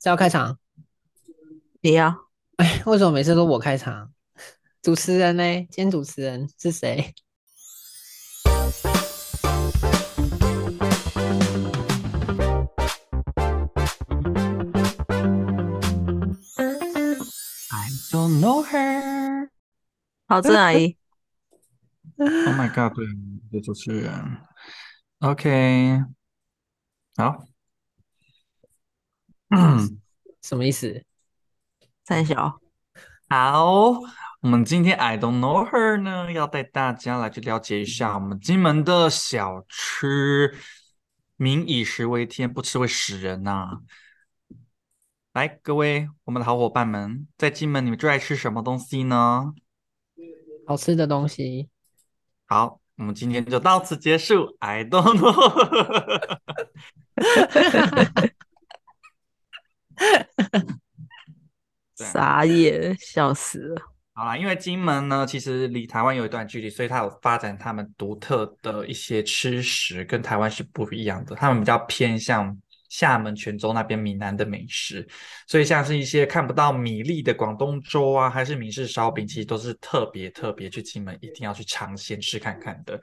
是要开场？你呀、哎，为什么每次都我开场？主持人呢？今天主持人是谁？I don't know her. 好，郑阿姨，Oh my god，对，这主持人。OK，好。嗯，什么意思？三小，好，我们今天 I don't know her 呢，要带大家来去了解一下我们金门的小吃。民以食为天，不吃会死人呐、来，各位我们的好伙伴们，在金门你们最爱吃什么东西呢？好吃的东西。好，我们今天就到此结束。I don't know。傻眼，笑死了。好啦，因为金门呢，其实离台湾有一段距离，所以它有发展他们独特的一些吃食，跟台湾是不一样的。他们比较偏向厦门、泉州那边闽南的美食，所以像是一些看不到米粒的广东粥啊，还是闽式烧饼，其实都是特别特别去金门一定要去尝鲜吃看看的。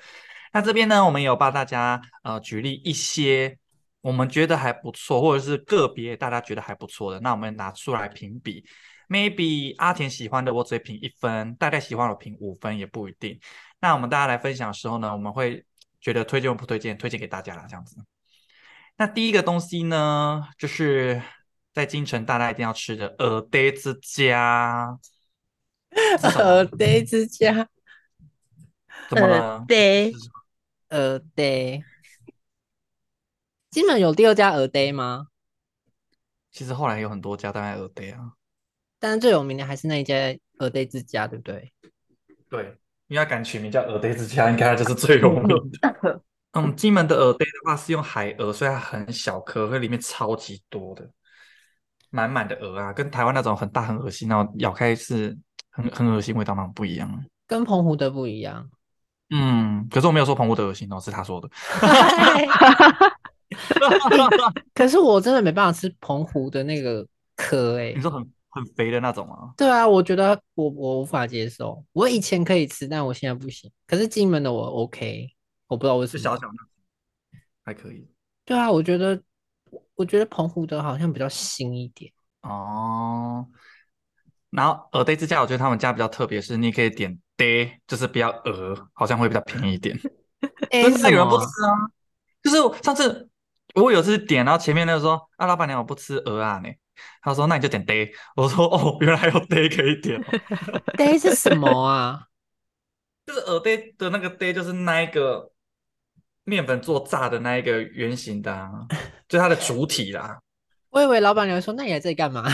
那这边呢，我们有帮大家呃举例一些我们觉得还不错，或者是个别大家觉得还不错的，那我们拿出来评比。maybe 阿田喜欢的我只会评一分，大概喜欢我评五分也不一定。那我们大家来分享的时候呢，我们会觉得推荐或不推荐，推荐给大家啦，这样子。那第一个东西呢，就是在京城大家一定要吃的耳呆之家。耳呆之家，怎么了？对是什么耳呆。金门有第二家耳呆吗？其实后来有很多家当然耳呆啊，但是最有名的还是那一家耳呆之家，对不对？对，因为它敢取名叫耳呆之家，应该就是最有名的。嗯，金门的耳呆的话是用海鹅，所以它很小颗，可里面超级多的，满满的鹅啊，跟台湾那种很大很恶心，然后咬开是很很恶心味道那种不一样。跟澎湖的不一样。嗯，可是我没有说澎湖的恶心哦，是他说的。可是我真的没办法吃澎湖的那个壳哎、你说很很肥的那种吗？对啊，我觉得我我无法接受。我以前可以吃，但我现在不行。可是金门的我 OK，我不知道为什么。是小小的，还可以。对啊，我觉得我觉得澎湖的好像比较新一点。哦，然后鹅堆之家，我觉得他们家比较特别，是你可以点堆，就是比较鹅，好像会比较便宜一点。哎可是那有人不吃啊，就是上次我有次点，然后前面那个说啊，老板娘我不吃鹅啊呢，他说那你就点呆，我说哦，原来还有呆可以点哦，呆是什么啊？就是鹅呆的那个呆，就是那一个面粉做炸的那一个圆形的、啊，就它的主体啦。我以为老板娘说，那你来这里干嘛？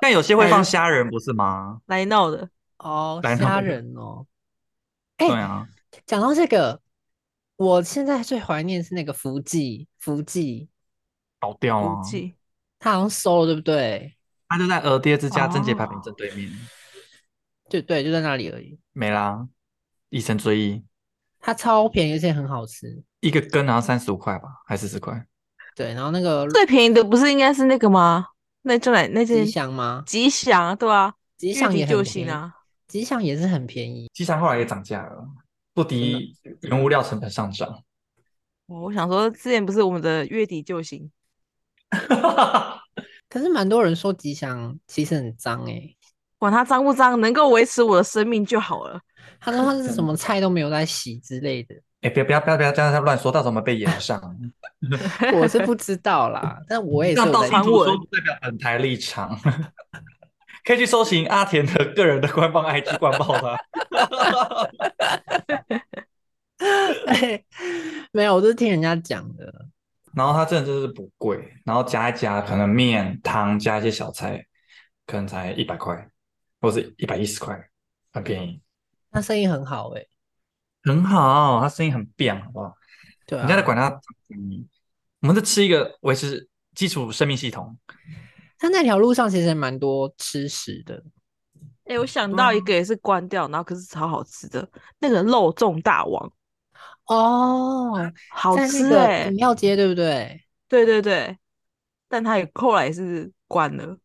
但有些会放虾仁，不是吗？来闹的，哦，来虾仁哦。哎对啊，讲到这个，我现在最怀念是那个福记，福记倒掉啊，福记他好像收了，对不对？他就在鹅爹之家贞节牌坊正对面，就对，就在那里而已。没啦，一生追忆，它超便宜，而且很好吃。一个根然后三十五块吧，还四十块。对，然后那个最便宜的不是应该是那个吗？那就哪那吉间祥吗？吉祥，对啊，吉祥也很便宜，啊，吉祥也是很便宜。吉祥后来也涨价了，不敌原物料成本上涨。我想说之前不是我们的月底救星，可是蛮多人说吉祥其实很脏哎、管它脏不脏，能够维持我的生命就好了。他说他是什么菜都没有在洗之类的，哎，不要不要不要不要这样他乱说，到时候我们被延上。我是不知道啦，但我也是让有在传道听途说闻。代表本台立场，可以去搜寻阿田的个人的官方 IG 官报他。没有，我都是听人家讲的。然后它真的就是不贵，然后加一加，可能面汤加一些小菜，可能才一百块，或是一百一十块，很便宜，他生意很好诶、很好，他生意很变，好不好？对啊，人家在管它便宜，我们是吃一个维持基础生命系统。他那条路上其实蛮多吃食的，哎、我想到一个也是关掉，然后可是超好吃的那个肉粽大王，哦，好吃哎、饮料街对不对？对对对，但他也后来也是关了，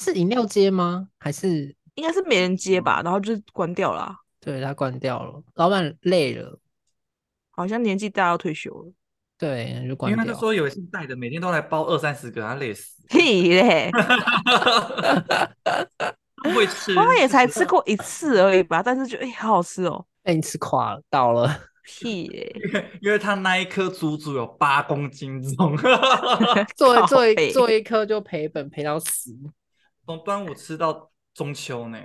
是饮料街吗？还是应该是没人接吧，然后就关掉了啊、对他关掉了？老板累了，好像年纪大要退休了。对，那就关掉因为他就。说有一次带的每天都来包二三十个，他累死。屁嘞，他 会吃，我也才吃过一次而已吧，但是觉得哎、好好吃哦。被你吃垮了，倒了。屁嘞，因 为因为他那一颗足足有八公斤重，做靠做一做一颗就赔本赔到死。从端午吃到中秋呢。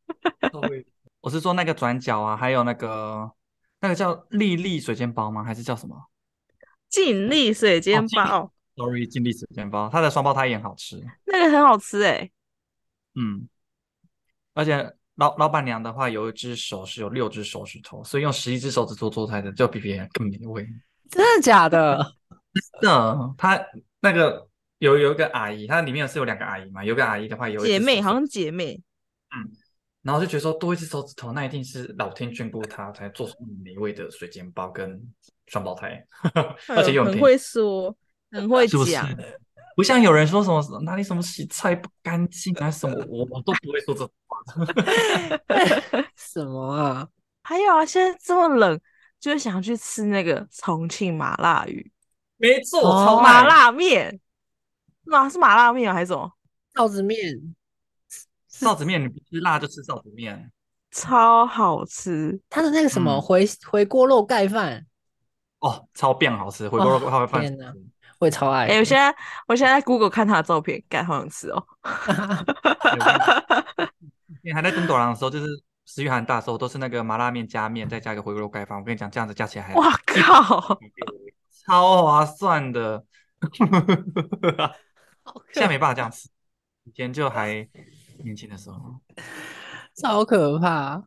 我是说那个转角啊，还有那个那个叫丽丽水煎包吗？还是叫什么尽力水煎包、？Sorry，尽力水煎包，它的双胞胎也很好吃。那个很好吃哎、嗯，而且老老板娘的话，有一只手是有六只手指头，所以用十一只手指做做出来的就比别人更美味。真的假的？真的，她那个有有一个阿姨，她里面是有两个阿姨嘛，有个阿姨的话有姐妹，好像姐妹。嗯然后就觉得说多一只手指头，那一定是老天眷顾她才做出美味的水煎包跟双胞胎，而且又很会说，很会是不是讲。？不像有人说什么哪里什么洗菜不干净啊什么，我 我都不会说这种话。什么啊？还有啊，现在这么冷，就是想去吃那个重庆麻辣鱼、没错，哦超爱麻辣面。麻是麻辣面啊，还是什么？臊子面臊子面，你不吃辣就吃臊子面。超好吃。它的那个什么嗯回回锅肉盖饭，哦，超变好吃，回锅肉哦泡饭。天哪我也超爱的。哎、我现在我现在在 Google 看他的照片，干好想吃哦。你还在登短廊的时候，就是食欲很大的时候，都是那个麻辣面加面，再加一个回锅肉盖饭。我跟你讲，这样子加起来还哇靠！超划算的。现在没办法这样吃，以前就还年轻的时候，超可怕。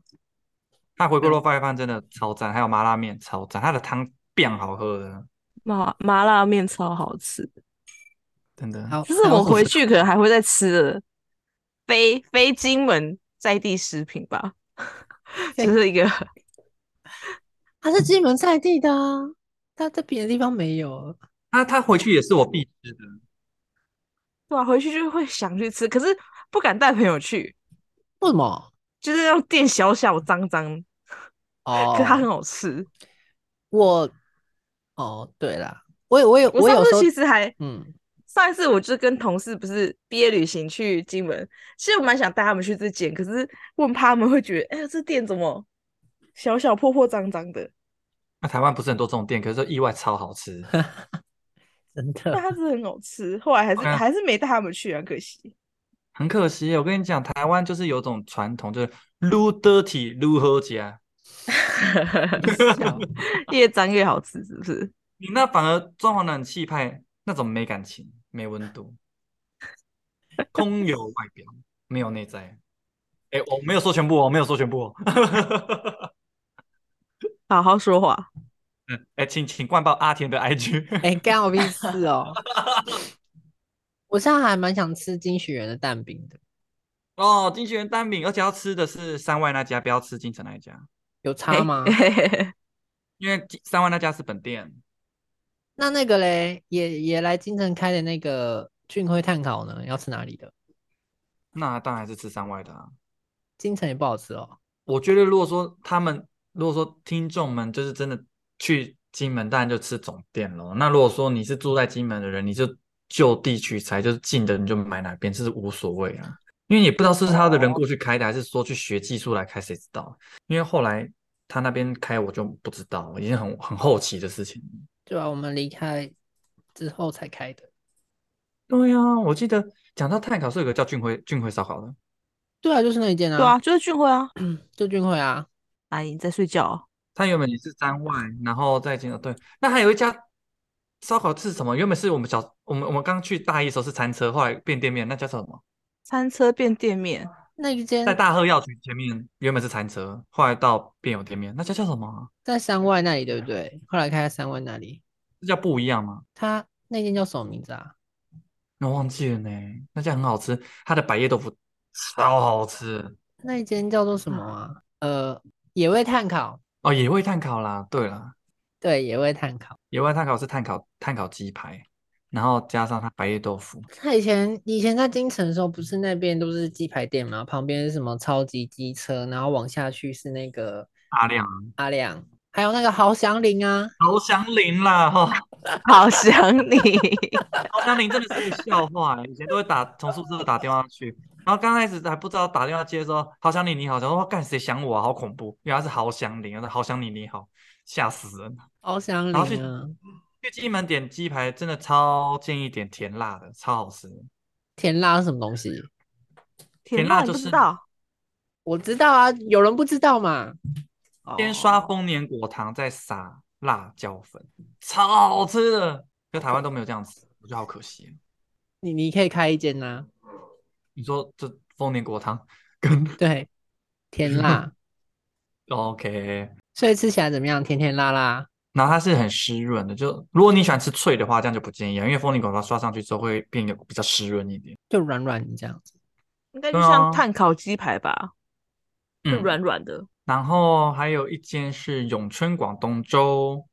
他回锅肉盖饭真的超赞，还有麻辣面超赞，他的汤变好喝的，麻麻辣面超好吃，真的。好，这是我回去可能还会再吃的非非金门在地食品吧，就是一个它是金门在地的啊，它在别的地方没有。他他回去也是我必吃的，对啊、回去就会想去吃，可是不敢带朋友去，为什么？就是那种店小小脏脏，哦，可它很好吃。我哦，对啦，我有我有我上次有时候其实还嗯，上一次我就跟同事不是毕业旅行去金门，其实我蛮想带他们去这间，可是问怕他们会觉得，哎呀，这店怎么小小破破脏脏的？那台湾不是很多这种店，可是说意外超好吃。真但的它真的很好吃，后来还是还是没带他们去，很可惜。很可惜，我跟你讲，台湾就是有种传统，就是撸 dirty 撸喝家，笑 越脏越好吃，是不是？你那反而装潢的很气派，那种没感情、没温度，空有外表，没有内在。哎，我没有说全部哦，我没有说全部哦。好好说话。嗯，哎，请请灌爆阿田的 IG。哎，干我屁事哦！我现在还蛮想吃金许源的蛋饼的，哦，金许源蛋饼，而且要吃的是山外那家，不要吃金城那一家，有差吗？因为三万那家是本店。那那个嘞，也也来京城开的那个俊辉碳烤呢，要吃哪里的？那当然是吃山外的啊。京城也不好吃哦。我觉得如果说他们，如果说听众们就是真的去金门，当然就吃总店咯。那如果说你是住在金门的人，你就就地取材，就是近的你就买哪边，这是无所谓啊。因为也不知道是他的人过去开的，还是说去学技术来开，谁知道？因为后来他那边开我就不知道，已经很很后期的事情。对啊，我们离开之后才开的。对啊，我记得讲到碳烤是有个叫俊辉俊辉烧烤的，对啊，就是那一间啊。对啊，就是俊辉啊。嗯，就俊辉啊。阿姨你在睡觉哦、他原本也是山外，然后再进了对。那还有一家烧烤是什么？原本是我们小我们我们刚去大一的时候是餐车，后来变店面，那叫什么？餐车变店面，那一间在大和药局前面原本是餐车，后来到变有店面，那家叫什么啊？在山外那里，对不对？后来开在山外那里，这叫不一样吗？它那间叫什么名字啊？我忘记了呢。那家很好吃，它的百叶豆腐超好吃那一间叫做什么啊？呃，野味炭烤。哦，野味炭烤啦。对了，对，野味炭烤。野味炭烤是炭烤炭烤鸡排，然后加上他白叶豆腐，他以前以前在京城的时候，不是那边都是鸡排店吗？旁边是什么超级机车，然后往下去是那个阿亮阿亮，还有那个豪祥林啊。好祥林啦哈，好想你，好祥林真的是个笑话欸，以前都会打从宿舍打电话去，然后刚开始还不知道打电话接的时候好想你你好，想说干谁想我啊，好恐怖，原来是好祥林，好想你你好，吓死人。豪祥然后去林啊，去金门点鸡排真的超建议点甜辣的，超好吃。甜辣是什么东西？甜辣就是不知道？我知道啊，有人不知道嘛？先刷哦丰年果糖，再撒辣椒粉，超好吃的。就台湾都没有这样吃，我觉得好可惜。你你可以开一间呐、你说这丰年果糖跟 对，甜辣，OK，所以吃起来怎么样？甜甜辣辣。然后它是很湿润的，就如果你喜欢吃脆的话，这样就不建议啊，因为丰年果它刷上去之后会变得比较湿润一点。就软软的这样子。应该就像碳烤鸡排吧，就嗯，软软的。然后还有一间是永春广东粥，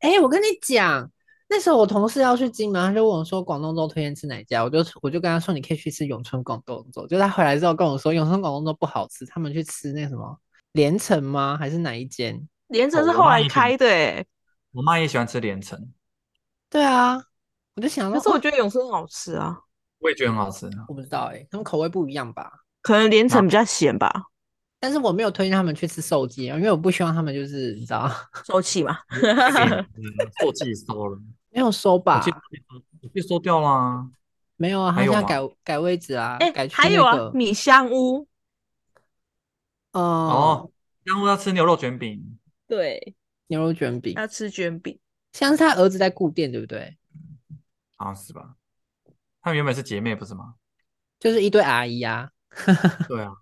哎，我跟你讲，那时候我同事要去金门，他就问我说广东粥推荐吃哪一家，我就我就跟他说你可以去吃永春广东粥。就他回来之后跟我说永春广东粥不好吃，他们去吃那什么连城吗？还是哪一间？连城是后来开的诶，我妈也喜欢吃连城，对啊，我就想可是我觉得永春好吃啊，我也觉得很好吃。我不知道哎、他们口味不一样吧？可能连城比较咸吧，但是我没有推荐他们去吃寿鸡，因为我不希望他们就是你知道。收气嘛。做自己收了，没有收吧被收掉啦。没有啊，他还有吗现在改改位置啊，哎改，去还有啊，米香屋，哦哦，香屋要吃牛肉卷饼，对，牛肉卷饼，他吃卷饼。像是他儿子在顾店，对不对？好像是吧？他们原本是姐妹不是吗？就是一对阿姨啊。对啊，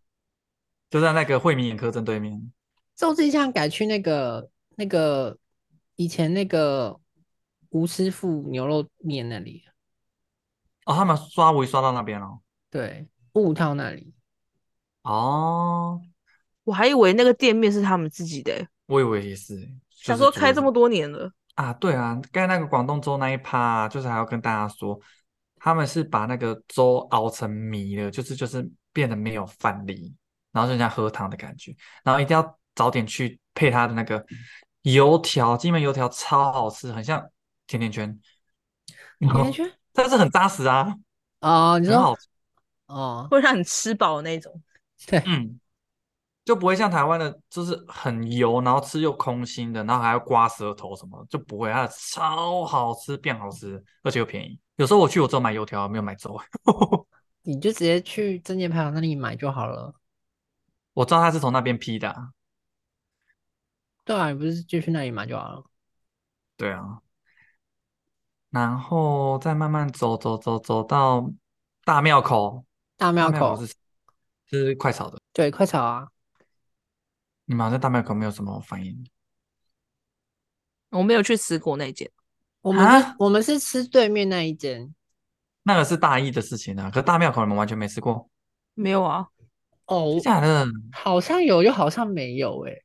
就在那个惠民眼科正对面。周志祥改去那个那个以前那个吴师傅牛肉面那里，哦，他们刷微刷到那边了。对，雾套那里。哦，我还以为那个店面是他们自己的欸，我以为也是欸，想就是租的说开这么多年了，啊，对啊，刚才那个广东粥那一趴啊、就是还要跟大家说，他们是把那个粥熬成米了，就是就是变得没有饭粒，然后就像喝汤的感觉，然后一定要早点去配它的那个油条，金门油条超好吃，很像甜甜圈，甜甜圈 但是很扎实啊，哦，你说很好吃，哦，会让你吃饱的那种。对，嗯，就不会像台湾的，就是很油，然后吃又空心的，然后还要刮舌头什么的，就不会，它超好吃，变好吃，而且又便宜。有时候我去，我只有买油条，没有买粥。你就直接去正界牌坊那里买就好了。我知道他是从那边批的啊、对啊，你不是就去那里买就好了。对啊，然后再慢慢走走走走到大庙口，大大庙口是是快炒的，对，快炒啊！你们好像大庙口没有什么反应我没有去吃过那间，我们啊？我们是吃对面那一间那个是大一的事情啊，可大庙口你们完全没吃过，没有啊，哦真，假的？好像有又好像没有诶、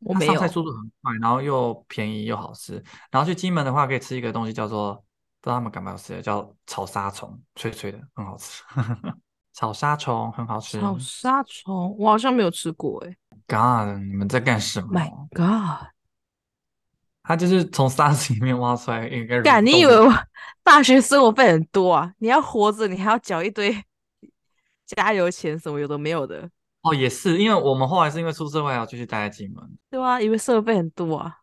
它我没有。上菜速度很快，然后又便宜又好吃。然后去金门的话，可以吃一个东西叫做不知道他们敢不敢吃的，叫炒沙虫，脆脆的，很好吃。炒沙虫很好吃。炒沙虫，我好像没有吃过哎。God，你们在干什么？My God！他就是从沙子里面挖出来一个干，蠕动的你以为我大学生活费很多啊？你要活着，你还要缴一堆 加油钱，什么有的没有的，哦，也是，因为我们后来是因为出社会，还要继续待在金门，对啊，因为生活费很多啊？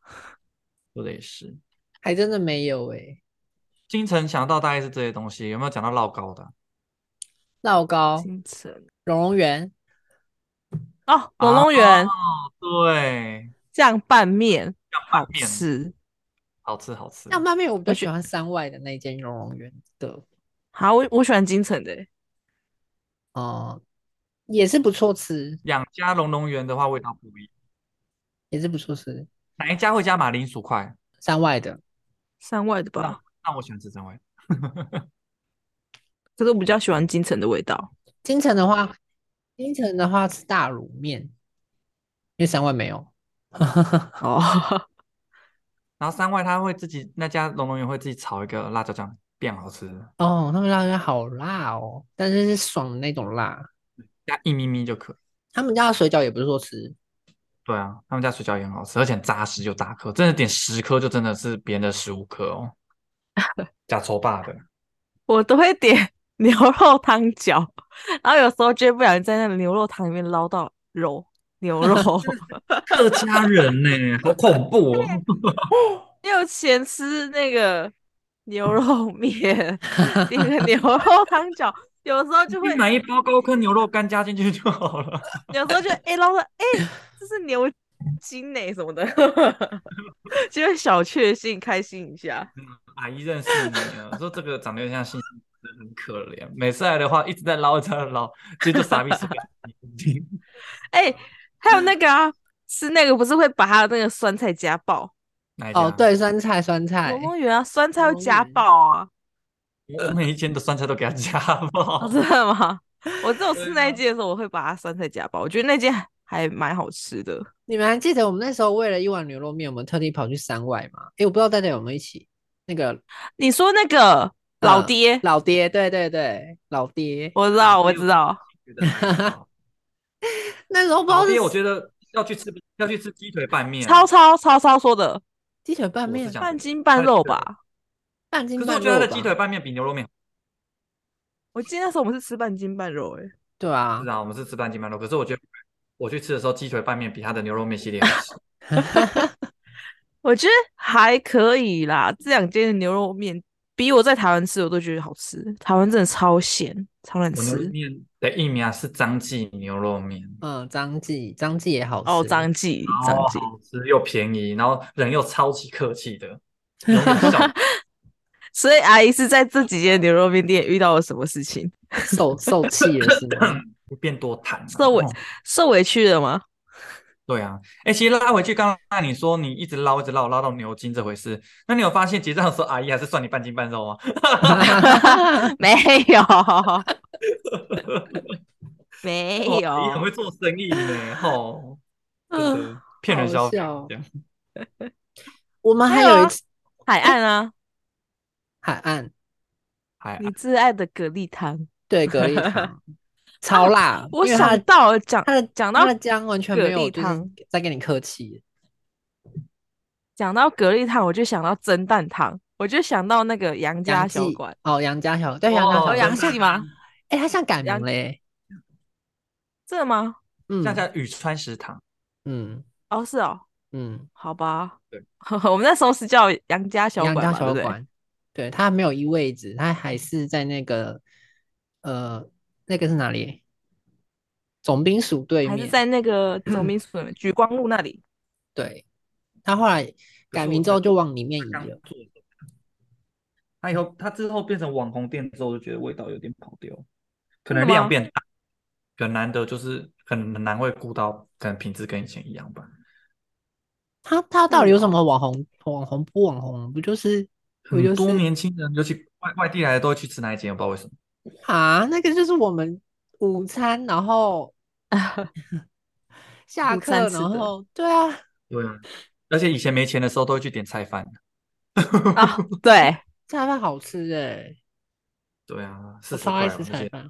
说的也是。还真的没有诶、金城想到大概是这些东西，有没有讲到老高的？老高、金城荣荣园，哦，龙龙园哦，对，酱拌面酱拌面吃。好吃好吃。酱拌面我比较喜欢山外的那间龙龙园的，好，我我喜欢金城的欸，哦、也是不错吃，两家龙龙园的话，味道不一样。也是不错吃。哪一家会加马铃薯块？山外的山外的吧那？我喜欢吃山外。可是我比较喜欢金城的味道。金城的话，金城的话吃大卤面，因为三外没有。哦，然后三外他会自己那家龙龙园会自己炒一个辣椒酱，变好吃，哦，他们家的好辣哦，但是是爽的那种辣。加一咪咪就可以。他们家的水饺也不是说吃，对啊，他们家水饺也很好吃，而且很扎实又大颗，真的点十颗就真的是别人的十五颗哦。假抽霸的，我都会点 牛肉汤饺，然后有时候就会不小心在那个牛肉汤里面捞到肉牛肉，客家人呢、好恐怖哦！因为我前吃那个牛肉面，那个牛肉汤饺，有时候就会你买一包高坑牛肉干加进去就好了。有时候就哎捞到哎，这是牛筋呢、什么的，就会小确幸开心一下。阿姨认识你了，说这个长得有点像猩猩，真的很可怜。每次来的话一直在捞，一直在捞，其实就傻逼死你。哎、还有那个啊，是那个不是会把他的那个酸菜加爆？哦，，对，酸菜酸菜龙，梦园啊，酸菜会龙加爆啊！我每一间的酸菜都给他加爆 哦，。真的吗？我只有对吃那间的时候，我会把它酸菜加爆，我觉得那间还还蛮好吃的。你们还记得我们那时候为了一碗牛肉面，我们特地跑去山外吗？哎，我不知道大家有没有一起那个你说那个老嗯爹，老爹，对对对，老爹。我知道，我知道。那时候不知道是我觉得要去吃要去吃鸡腿拌面。超超超超说的鸡腿拌面半斤半肉吧？半斤可是我觉得他的鸡腿拌面比牛肉面我记得那时候我们是吃半斤半肉、欸，对啊是，啊，我们是吃半斤半肉。可是我觉得我去吃的时候，鸡腿拌面比他的牛肉面系列好吃。我觉得还可以啦。这两间的牛肉面比我在台湾吃我都觉得好吃，台湾真的超咸，超难吃。面的艺名啊是张记牛肉面，嗯，张记，张记也好吃。哦，张记，张记，好吃又便宜，然后人又超级客气的。所以阿姨是在这几间牛肉面店遇到了什么事情？受受气了是吗？变多痰、啊，受委哦受委屈了吗？对啊，哎，其实拉回去，刚刚你说你一直捞一直捞捞到牛筋这回事，那你有发现结账的时候阿姨还是算你半斤半肉吗？没有，没有，你很有。会做生意呢，吼，真嗯的骗人消费。我们还还有一次海岸啊，海岸，还你挚爱的蛤蜊汤。对，蛤蜊汤超辣，我想到讲他的讲到它的姜完全蛤没有汤在跟你客气。讲到蛤蜊汤，我就想到蒸蛋汤，我就想到那个杨家小馆。哦，杨家小对杨家小馆，记吗？哎，他像改名杨嘞，真的吗？嗯像在宇川食堂，嗯哦，是哦，嗯，好吧。对，我们那时候是叫杨家小杨家馆嘛，对不对？小馆，对，它没有移位置，它还是在那个呃那个是哪里？总兵署对面，还是在那个 总兵署举光路那里。对，他后来改名之后就往里面移了。他以后他之后变成网红店之后，就觉得味道有点跑掉，可能量变大，很难得就是很难会顾到，可能品质跟以前一样吧。他他到底有什嗯么网红网红不网红？不就是很多年轻人，尤其外外地来的都会去吃那一间，我不知道为什么。啊？那个就是我们午餐，然后 下午课，的然后对啊，对啊，而且以前没钱的时候都会去点菜饭。啊，对，菜饭好吃哎、对啊，四十我超爱吃菜饭。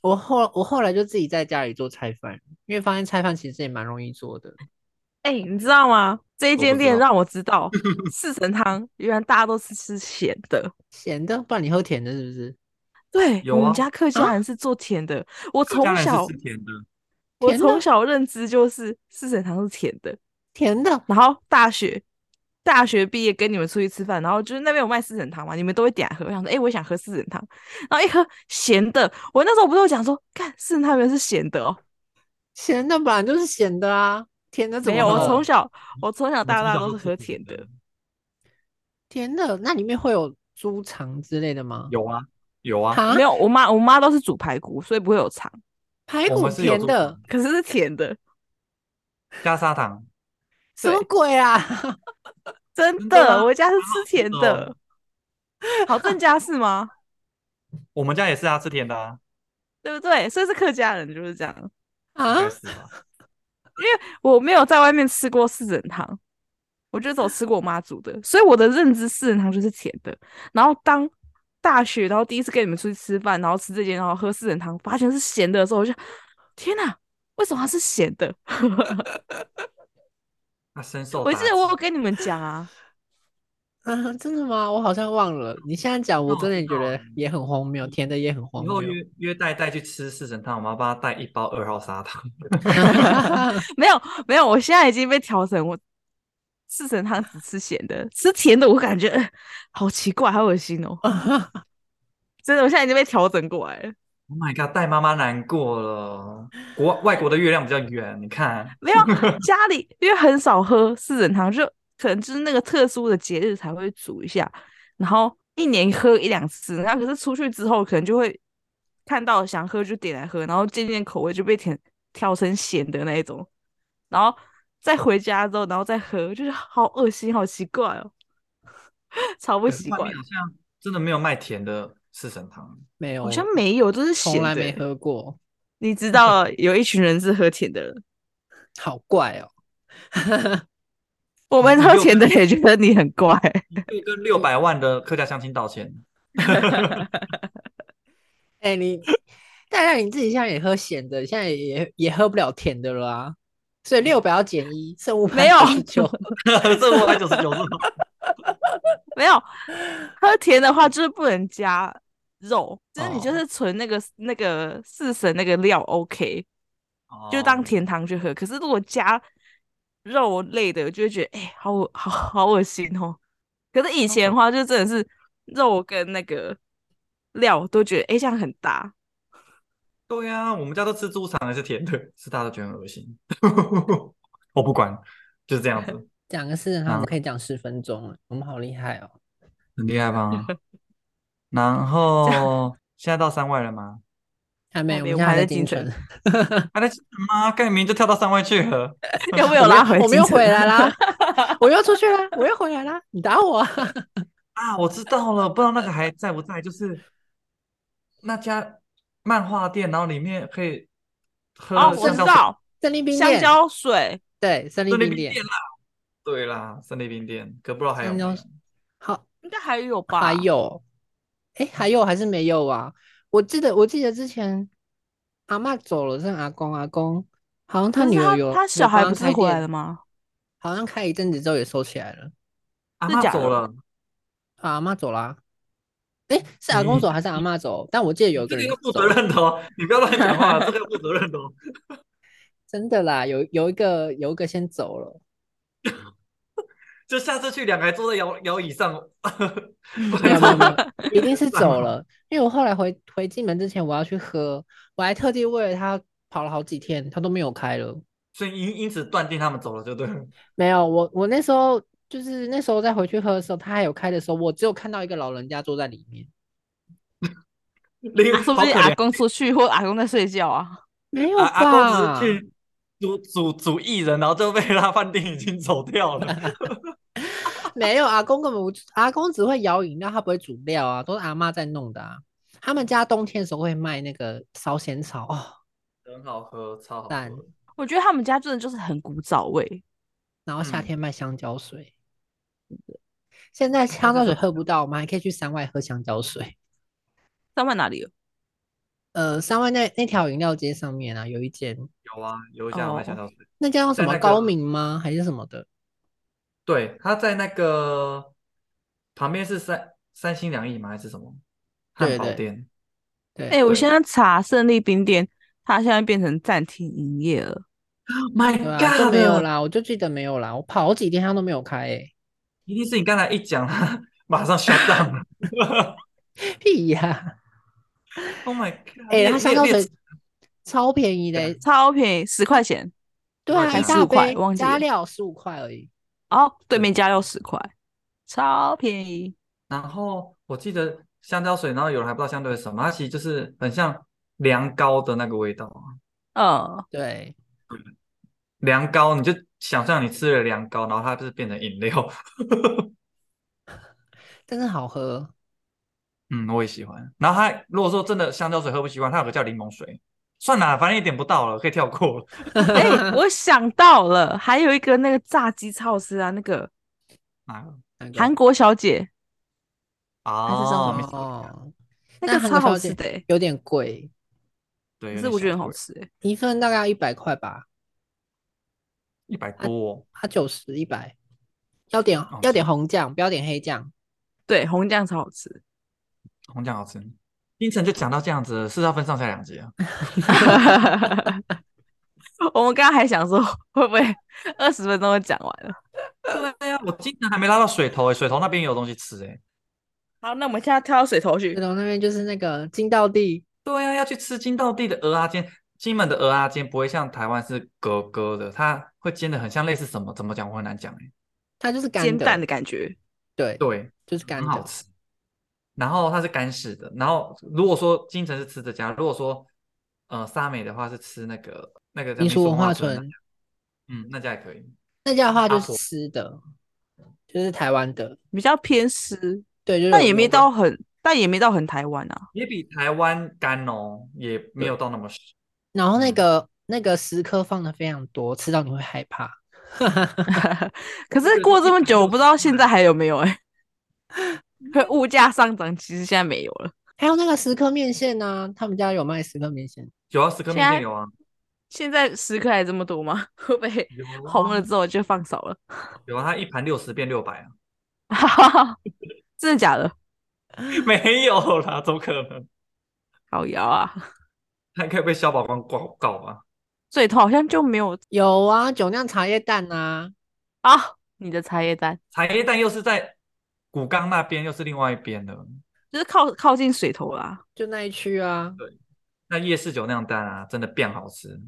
我后我后来就自己在家里做菜饭，因为发现菜饭其实也蛮容易做的。哎、你知道吗？这一间我知道店让我知道四神汤原来大家都是吃咸的。咸的，不然你喝甜的，是不是？对，有啊我们家客家啊人是做甜的。我从小甜的，我从小认知就是四神汤是甜的，甜的，然后大学大学毕业跟你们出去吃饭，然后就是那边有卖四神汤嘛，你们都会点来喝。我想说，哎、我也想喝四神汤，然后一喝咸的，我那时候不是有讲说，看四神汤原来是咸的哦。咸的本来就是咸的啊，甜的怎没有，我从小我从小我从小到大都是喝甜的的。甜的，那里面会有猪肠之类的吗？有啊有啊，没有，我妈我妈都是煮排骨，所以不会有肠，排骨是甜的，可是是甜的，加砂糖。什么鬼啊？真的，我家是吃甜的哦。好正家是吗？我们家也是啊，吃甜的啊，对不对？所以是客家人就是这样。应啊因为？我没有在外面吃过四神汤，我就只有吃过我妈煮的，所以我的认知四神汤就是甜的。然后当大学，然后第一次跟你们出去吃饭，然后吃这间，然后喝四神汤，发现是咸的的时候，我就天哪，为什么它是咸的？他 深受我记得我有跟你们讲啊，啊，真的吗？我好像忘了。你现在讲，我真的觉得也很荒谬，甜的也很荒谬。以后约约带带去吃四神汤，我们要帮他带一包二号砂糖。没有没有，我现在已经被调成，我四神汤只吃咸的，吃甜的我感觉、呃好奇怪，好恶心哦。真的，我现在已经被调整过来了。Oh my god，带妈妈难过了。国外国的月亮比较圆，你看，没有 家里，因为很少喝四神汤，就可能就是那个特殊的节日才会煮一下，然后一年喝一两次。然后可是出去之后，可能就会看到想喝就点来喝，然后渐渐口味就被甜调成咸的那一种，然后再回家之后，然后再喝，就是好恶心，好奇怪哦，超不习惯。好像真的没有卖甜的四神汤。没有，好像没有，都是咸的从来没欸。喝过，你知道 有一群人是喝甜的人，好怪哦。我们喝甜的也觉得你很怪。你可以跟六百万的客家乡亲道歉。哎、你大概你自己现在也喝咸的，现在也也喝不了甜的了啊。所以六百要减一，剩五百没有九。剩五百九十九是吗？没有喝甜的话，就是不能加肉，就是你就哦是纯那个那个四神那个料 OK，就当哦甜汤去喝。可是如果加肉类的，就会觉得哎、好恶好好恶心哦。可是以前的话，就真的是肉跟那个料都觉得哎、这样很搭。对呀、我们家都吃猪肠还是甜的，是大家都觉得很恶心。我不管，就是这样子，讲个四人汤，我啊们可以讲十分钟了，我们好厉害哦。很厉害吧？然后现在到三外了吗？还没，我们还在京京城城。还在京城吗？干明明就跳到三外去了。又被我们我拉回我们又回来啦，我又出去了，我又回来啦，你打我啊！啊，我知道了，不知道那个还在不在？就是那家漫画店，然后里面可以喝哦，我香蕉水知道，胜利冰店，香蕉水。对，森林冰店啦。对啦，森林冰店，可不知道还有没有。好，应该还有吧？还有，哎，还有还是没有啊？我记得，我记得之前阿嬷走了，剩阿公，阿公好像他女儿有有他小孩不是回来了吗？好像开一阵子之后也收起来了。阿妈走了，啊阿嬷走啦。哎，是阿公走还是阿妈走？但我记得有个人负走责任的哦，你不要乱讲话，这个要负责任的哦。真的啦，有有一个有一个先走了。就下次去两个还坐在摇摇椅上，没有没有没有，一定是走了。因为我后来回回进门之前，我要去喝，我还特地为了他跑了好几天，他都没有开了。所以因因此断定他们走了，就对了。没有，我我那时候就是那时候再回去喝的时候，他还有开的时候，我只有看到一个老人家坐在里面，另啊说不定阿公出去，或阿公在睡觉啊。没有阿阿公吧？只是去煮煮煮薏仁，然后就被他饭店已经走掉了。没有，阿公根本不，阿公只会摇饮料，他不会煮料啊，都是阿妈在弄的啊。他们家冬天的时候会卖那个烧仙草哦，很好喝，超好赞喝。我觉得他们家真的就是很古早味。然后夏嗯天卖香蕉水。现在香蕉水喝不到，我们还可以去山外喝香蕉水。山外哪里了？呃，山外那那条饮料街上面啊，有一间，有啊，有一家卖香蕉水。那家叫什么那个高明吗？还是什么的？对，他在那个旁边是三三心两意吗？还是什么汉对对堡店？对，哎、我对现在查胜利冰店，它现在变成暂停营业了。My，God，就没有啦，我就记得没有啦，我跑好几天它都没有开诶、一定是你刚才一讲，他 马上 shut down 了。屁呀、Oh my God！哎、香蕉水超便宜的、欸，超便宜，十块钱。对啊，还一大15块杯忘记了加料十五块而已。哦，对面加料十块，超便宜。然后我记得香蕉水，然后有人还不知道相对是什么，它其实就是很像凉糕的那个味道啊。嗯，对，凉糕，你就想象你吃了凉糕，然后它就是变成饮料。真的好喝。嗯，我也喜欢。然后它如果说真的香蕉水喝不习惯，它有个叫柠檬水。算了，反正也点不到了，可以跳过了。哎、我想到了，还有一个那个炸鸡超市啊，那个哪个？那个韩国小姐，还是什么哦，哦，那个超好吃的欸有点贵，对，可是我觉得很好吃哎。一份大概要一百块吧，一百多哦，它九十一百，要点哦要点红酱，不要点黑酱。对，红酱超好吃。红酱好吃。冰城就讲到这样子了，是要分上下两集啊。我们刚刚还想说，会不会二十分钟就讲完了？对呀，我今年还没拉到水头诶，水头那边也有东西吃诶。好，那我们现在跳到水头去水。头那边就是那个金道地，对呀，要去吃金道地的鹅啊煎。金门的鹅啊煎不会像台湾是格格的，它会煎的很像类似什么？怎么讲？我很难讲诶。它就是干，煎蛋的感觉，对，对，就是干的。很好吃。然后它是干式的，然后如果说金城是吃这家，如果说呃沙美的话是吃那个那个叫民俗文化化村嗯，那家也可以。那家的话就是阿婆吃的，就是台湾的，比较偏湿，对，就是但也没到很，但也没到很台湾啊。也比台湾干哦，也没有到那么湿。然后那嗯个那个十颗放的非常多，吃到你会害怕。可是过这么久，我不知道现在还有没有哎、欸。物价上涨，其实现在没有了。还有那个十颗面线呢、他们家有卖十颗面线，有啊，十颗面线有啊，现在十颗还这么多吗？会不会红了之后就放少了？有啊，它一盘六十变六百啊，真的假的？没有啦，怎么可能？好摇啊！还可以被消保官告告吧？水头好像就没有有啊，酒酿茶叶蛋啊，啊。你的茶叶蛋茶叶蛋又是在古冈那边，又是另外一边的。就是靠靠近水头啦。就那一区啊，对那夜市酒酿蛋啊，真的变好吃，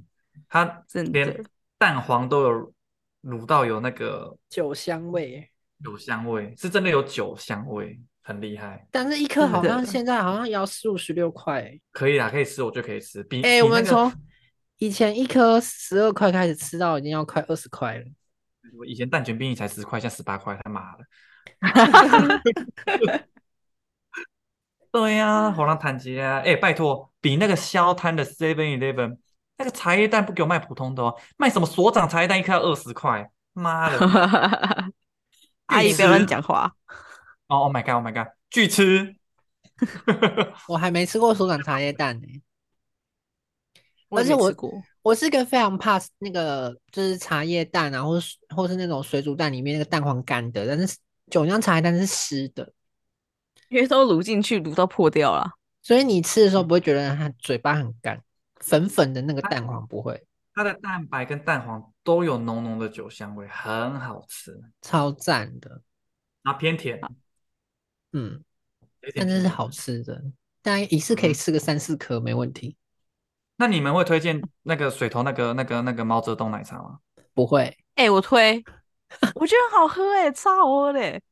它连蛋黄都有卤到有那个酒香味。酒香味，是真的有酒香味，很厉害。但是一颗好像现在好像也要四五十六块。可以啦，可以吃，我就可以吃。比哎、我们从以前一颗十二块开始吃到已经要快二十块了。我以前蛋卷冰淇才十块，现在十八块，他妈的！对呀、火浪谈街啊！哎，拜托，比那个消摊的 Seven Eleven 那个茶叶蛋不给我卖普通的哦，卖什么所长茶叶蛋一颗要二十块，妈的！阿姨不要乱讲话。哦，Oh my god，Oh my god，巨吃！我还没吃过手掌茶叶蛋呢、我也而且我我是个非常怕那个就是茶叶蛋啊，或是或是那种水煮蛋里面那个蛋黄干的，但是酒酿茶叶蛋是湿的，因为都卤进去，卤到破掉了。所以你吃的时候不会觉得它嘴巴很干，粉粉的那个蛋黄不会，它的蛋白跟蛋黄都有浓浓的酒香味，很好吃，超赞的，啊偏甜，嗯，但是是好吃的，大概一次可以吃个三四颗没问题，那你们会推荐那个水头那个那个那个毛泽东奶茶吗？不会，哎、我推，我觉得很好喝哎、超好喝嘞、欸。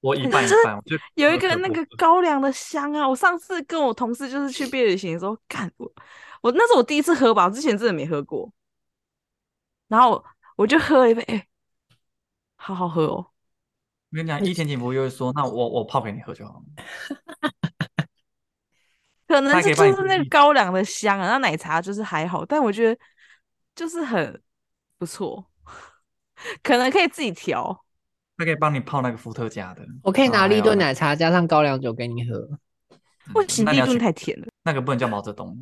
我一半一就是半，我就有一个那个高粱的香啊！我上次跟我同事就是去毕业旅行的时候，干我我那是我第一次喝吧，我之前真的没喝过。然后我就喝了一杯，哎、好好喝哦！我跟你讲，一田景福又会说，那我我泡给你喝就好了。可能是就是那个高粱的香啊，那奶茶就是还好，但我觉得就是很不错，可能可以自己调。他可以帮你泡那个伏特加的。我可以拿立顿奶茶加上高粱酒给你喝，嗯不行，立顿太甜了，那个不能叫毛泽东，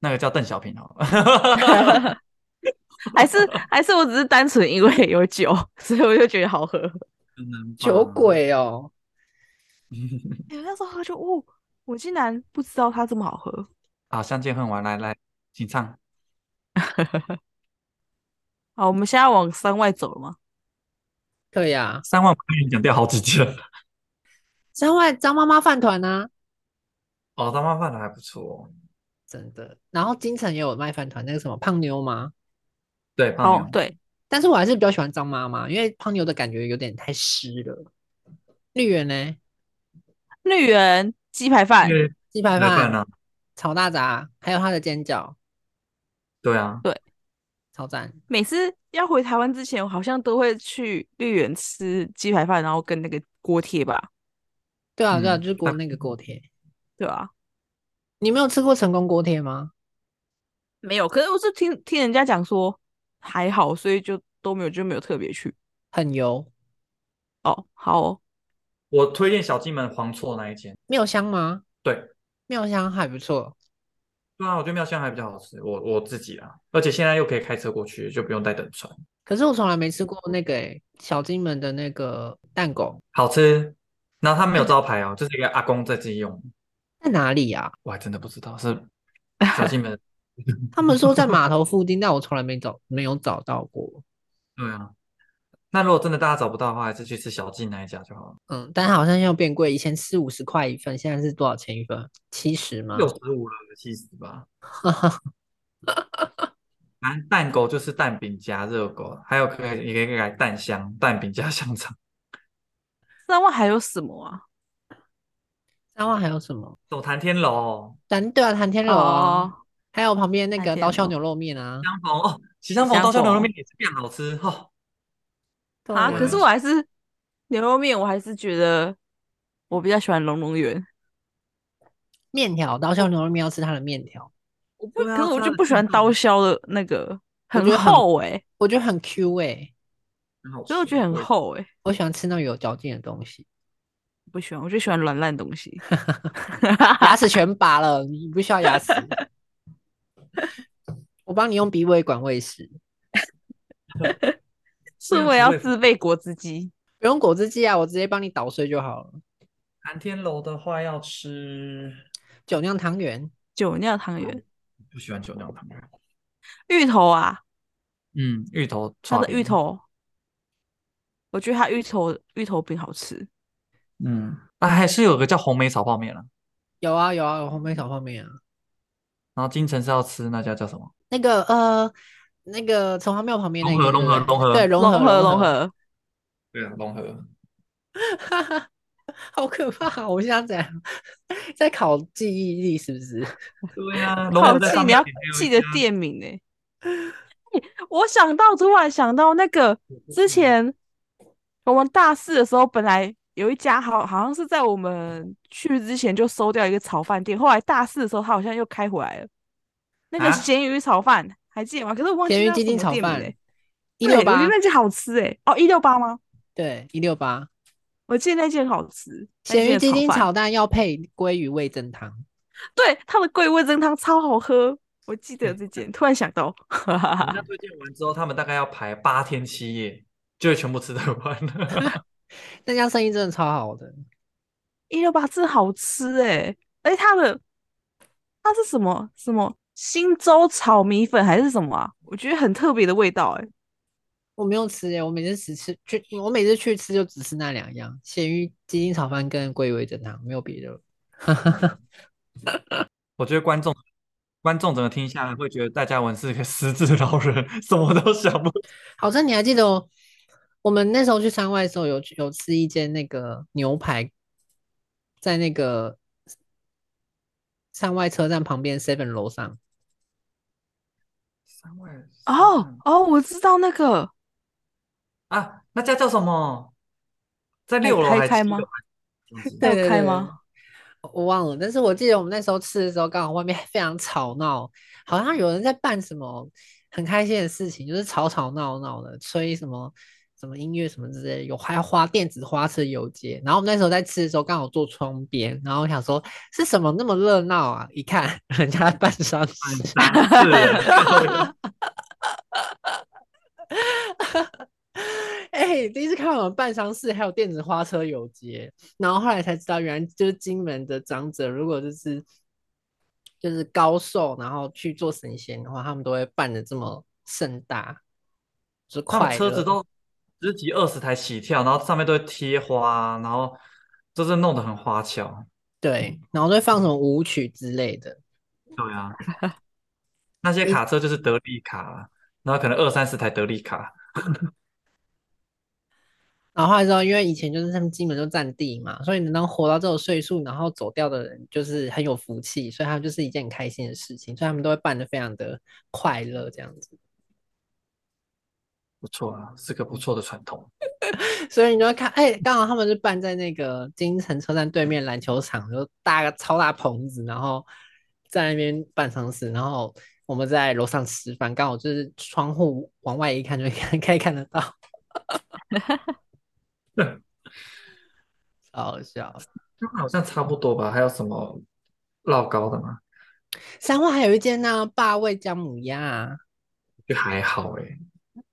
那个叫邓小平好了。还是还是我只是单纯因为有酒，所以我就觉得好喝。酒鬼哦，哎、那时候喝酒哦，我竟然不知道它这么好喝。好，相见恨晚，来来，请唱。好，我们现在往山外走了吗？可以啊，三万块钱讲掉好几件。山外张妈妈饭团啊，哦，张妈饭团还不错。真的。然后金城也有卖饭团，那个什么胖妞吗？对，胖妞，哦对，但是我还是比较喜欢张妈妈，因为胖妞的感觉有点太湿了。绿园呢？绿园鸡排饭鸡排饭、炒大闸，还有它的煎饺，对啊，对超赞。每次要回台湾之前，我好像都会去绿园吃鸡排饭，然后跟那个锅贴吧，对啊，对啊，嗯就是锅那那个锅贴。对啊、你没有吃过成功锅贴吗？没有，可是我是听听人家讲说还好，所以就都没有就没有特别去。很油，哦，好哦我推荐小金门黄厝那一间。妙香吗？对，妙香还不错。对啊，我觉得妙香还比较好吃，我我自己啊，而且现在又可以开车过去，就不用再等船，可是我从来没吃过那个诶、小金门的那个蛋狗好吃。然后它没有招牌哦，就是一个阿公在自己用，在哪里呀、我还真的不知道是小金门。他们说在码头附近，但我从来没找没有找到过。对啊，那如果真的大家找不到的话，还是去吃小金那一家就好了，嗯，但好像又变贵，以前四五十块一份，现在是多少钱一份？七十吗？六十五了，七十吧。反正蛋狗就是蛋饼加热狗，还有可以也可以改蛋香，蛋饼加香肠。三万还有什么啊？三万还有什么？走谈天楼，咱对啊，谈天楼还有旁边那个刀削牛肉面啊。相逢哦，喜相逢相刀削牛肉逢面也是变好吃哦。啊，可是我还是牛肉面，我还是觉得我比较喜欢龙龙园。面条，刀削牛肉面要吃它的面条，我不，可是我就不喜欢刀削的那个，很厚哎、我觉得很 Q 哎、所以我觉得很厚哎、我喜欢吃那种有嚼劲的东西。不喜欢，我就喜欢软烂的东西。牙齿全拔了，你不需要牙齿，我帮你用鼻胃管喂食，是我要自备果汁机。不用果汁机啊，我直接帮你捣碎就好了。寒天楼的话要吃，酒酿汤圆，酒酿汤圆，不喜欢酒酿汤圆。芋头啊，嗯，芋头，它的芋，头，我觉得它芋头芋头饼好吃。嗯，啊，还是有个叫红梅炒泡面了。有啊有啊有红梅炒泡面啊。然后金城是要吃那家叫什么？那个呃，那个城隍庙旁边那融合个对融合融合对融合融合融融合，对啊，融合。好可怕！我现在怎样在考记忆力是不是？对啊，融好记合在上你要记得店名哎、我想到，突然想到那个之前我们大四的时候，本来有一家好好像是在我们去之前就收掉一个炒饭店，后来大四的时候，他好像又开回来了。那个啊咸鱼炒饭还记得吗？可是我忘记咸鱼鸡丁炒饭，一六八我觉得，那间好吃哎、哦，一六八吗？对，一六八。我记得那间好吃，那咸鱼鸡丁炒蛋要配鲑鱼味增汤，对，它的鲑鱼味增汤超好喝，我记得有这间，突然想到，人家推荐完之后，他们大概要排八天七夜，就会全部吃得完了。那家生意真的超好的。一六八真的好吃哎、而且它的它是什么什么新州炒米粉还是什么啊？我觉得很特别的味道哎、我没有吃耶，我每次只吃去，我每次去吃就只吃那两样：咸鱼鸡丁炒饭跟鲑鱼味增汤，没有别的了。我觉得观众观众整个听下来会觉得戴嘉文是个 失智老人，什么都想不。好像你还记得我我们那时候去山外的时候有有吃一间那个牛排，在那个山外车站旁边 Seven 楼上，山外哦哦，我知道那个啊，那家叫什么？在六楼还开吗还是七楼？忘记了有对对对开吗？我忘了，但是我记得我们那时候吃的时候，刚好外面 非常吵闹，好像有人在办什么很开心的事情，就是吵吵闹闹的，吹什么什么音乐什么之类的，有还要花电子花车游街。然后我们那时候在吃的时候，刚好坐窗边，然后我想说是什么那么热闹啊？一看人家在办丧事，哎、第一次看到我们办丧事还有电子花车游街，然后后来才知道，原来就是金门的长者，如果就是就是高寿，然后去做神仙的话，他们都会办的这么盛大，就是快乐。车子都十几二十台起跳，然后上面都会贴花，然后就是弄得很花俏。对，然后都会放什么舞曲之类的。对啊，那些卡车就是德利卡，然后可能二三十台德利卡。然后后来知道，因为以前就是他们基本就占地嘛，所以你能活到这种岁数，然后走掉的人就是很有福气，所以他们就是一件很开心的事情，所以他们都会办得非常的快乐这样子。不错啊，是个不错的传统。所以你就会看，哎、刚好他们是办在那个京城车站对面篮球场，就搭个超大棚子，然后在那边办丧事，然后我们在楼上吃饭，刚好就是窗户往外一看就 可以可以看得到，好好笑。就好像差不多吧。还有什么烙糕的吗？三万还有一间那霸味姜母鸭啊，就还好哎、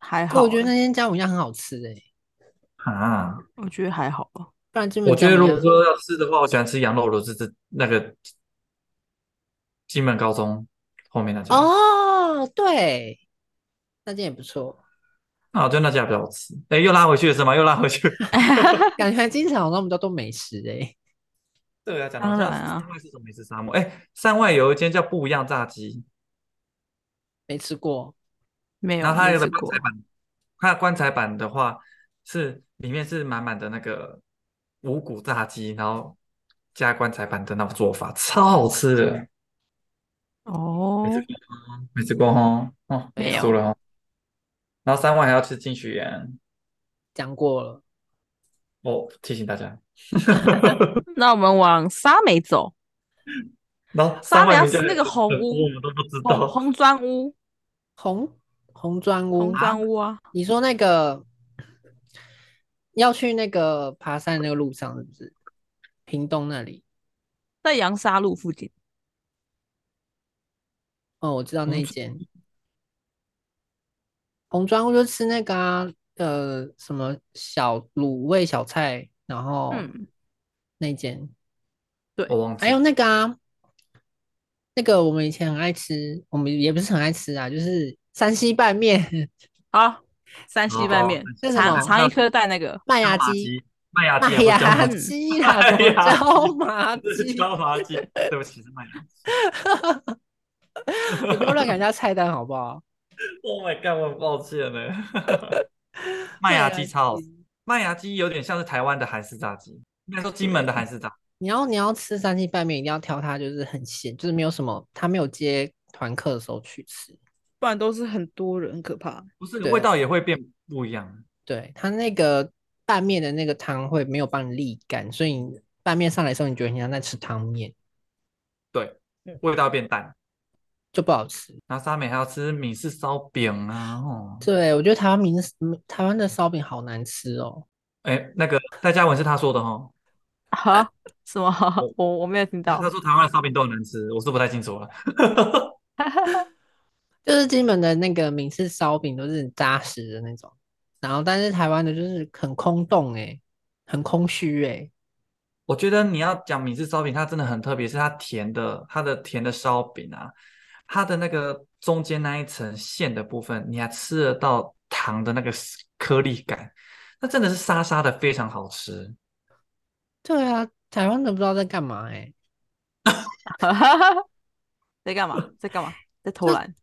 还好我觉得那间姜母鸭很好吃哎、啊，我觉得还好吧。不然金门我觉得如果说要吃的话，我喜欢吃羊肉炉，是那个金门高中后面那家。哦，对，那间也不错，那我觉得那家比较好吃。哎，又拉回去了是吗？又拉回去了。感觉经常那么多都美食哎、对啊，讲到这样，当然啊山外是什么美食沙漠？哎，山外有一间叫不一样炸鸡，没吃过。没有，然后它有的没吃过棺材板，它的棺材板的话是里面是满满的那个五谷炸鸡，然后加棺材板的那种做法，超好吃的。哦没，吃过哦，没吃过哦，哦，没有了哦。然后三万还要吃金许园，讲过了，哦，提醒大家。那我们往沙美走，然后沙美要吃那个红 屋我们都不知道。红红砖屋，红红砖屋。红，砖屋啊，你说那个要去那个爬山那个路上是不是？屏东那里？在阳沙路附近。哦，我知道那红间。红砖屋。就吃那个啊，呃，什么小卤味小菜，然后嗯，那间。我忘记还有那个啊，那个我们以前很爱吃，我们也不是很爱吃啊，就是山西拌面、好，山西拌面哦，这是什么长长一颗蛋那个，麦芽鸡、麦芽鸡麦芽鸡，鸡啦，什么麦芽椒麻是鸡，椒麻鸡，对不起是麦芽鸡。你不要乱改人家菜单好不好？Oh my god，我很抱歉呢。麦芽鸡超好吃，麦芽鸡有点像是台湾的韩式炸鸡，应该说金门的韩式炸。你要你要吃山西拌面，一定要挑它，就是很咸，就是没有什么，它没有接团客的时候去吃。不然都是很多人，很可怕。不是味道也会变不一样。对，它那个拌面的那个汤会没有帮你沥干，所以拌面上来的时候，你觉得你像在吃汤面，对，味道变淡。就不好吃。然后沙美还要吃米式烧饼啊，哦，对，我觉得台湾名台湾的烧饼好难吃哦。哎，那个戴嘉文是他说的哦，啊？什么？我我没有听到他。说台湾的烧饼都很难吃，我是不太清楚了。就是金门的那个闽式烧饼都是很扎实的那种，然后但是台湾的就是很空洞诶、很空虚诶、我觉得你要讲闽式烧饼，它真的很特别，是它甜的，它的甜的烧饼啊，它的那个中间那一层馅的部分，你还吃得到糖的那个颗粒感，那真的是沙沙的，非常好吃。对啊，台湾的不知道在干嘛诶 在干嘛？在干嘛？在偷懒？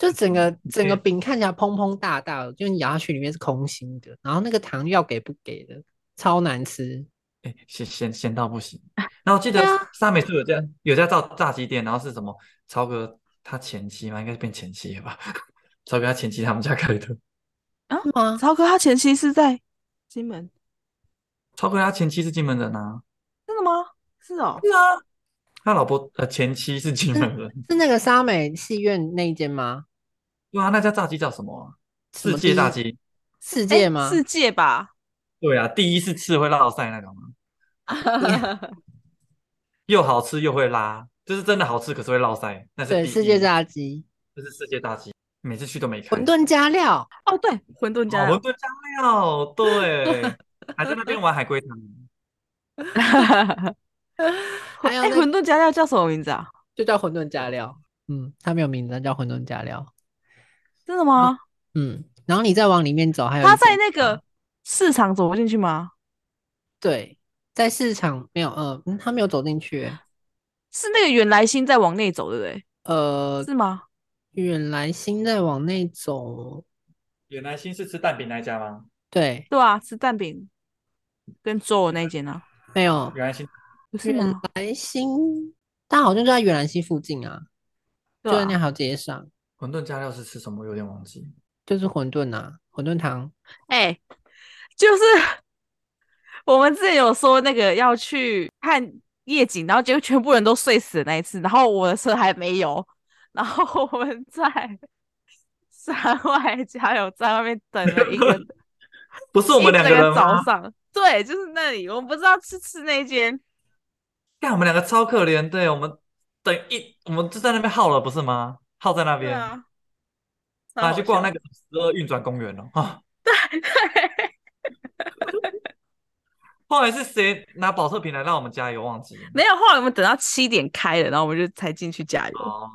就整个整个对饼看起来蓬蓬大大的，就你咬下去里面是空心的，然后那个糖要给不给的，超难吃。哎，咸咸咸到不行。然后我记 得沙美是有家有家炸炸鸡店，然后是什么超哥他前妻嘛，应该是变前妻了吧？超哥他前妻他们家开的，啊吗？超哥他前妻是在金门，超哥他前妻是金门人啊，真的吗？是哦，是啊，他老婆呃前妻是金门人。是那个沙美戏院那一间吗？对啊，那家炸鸡叫什么啊？世界炸鸡。世界吗？世界吧？对啊，第一次吃会落腮那种吗？又好吃又会拉，就是真的好吃，可是会落腮。那是对，世界，炸鸡，这是世界炸鸡，每次去都没开。馄饨加料，哦，对，馄饨哦加馄饨加料，对，还在那边玩海龟汤。哎，还有那馄饨加料叫什么名字啊？就叫馄饨加料。嗯，它没有名字，叫馄饨加料。真的吗？嗯，然后你再往里面走，还有他在那个市场走不进去吗？对，在市场没有，呃，嗯他没有走进去欸。是那个原来心在往内走，对不对？呃，是吗？远来新在往内走，原来新是吃蛋饼那一家吗？对，对啊，吃蛋饼跟粥的那一间啊，没有原来新远不是远？来新，但好像就在远来星附近啊，啊在那条街上，馄饨加料是吃什么？我有点忘记。就是馄饨啊，馄饨汤。哎、就是 我们之前有说那个要去看夜景，然后结果全部人都睡死的那一次，然后我的车还没有，然后我们在山外加油站外面等了一个 不是我们两个？早上，对，就是那里，我们不知道吃吃那间，看我们两个超可怜，对我们等一，我们就在那边耗了，不是吗？耗在那边，对啊，去逛那个十二运转公园了啊。对，后来是谁拿保特瓶来让我们加油？忘记了。没有，后来我们等到七点开了，然后我们就才进去加油。哦，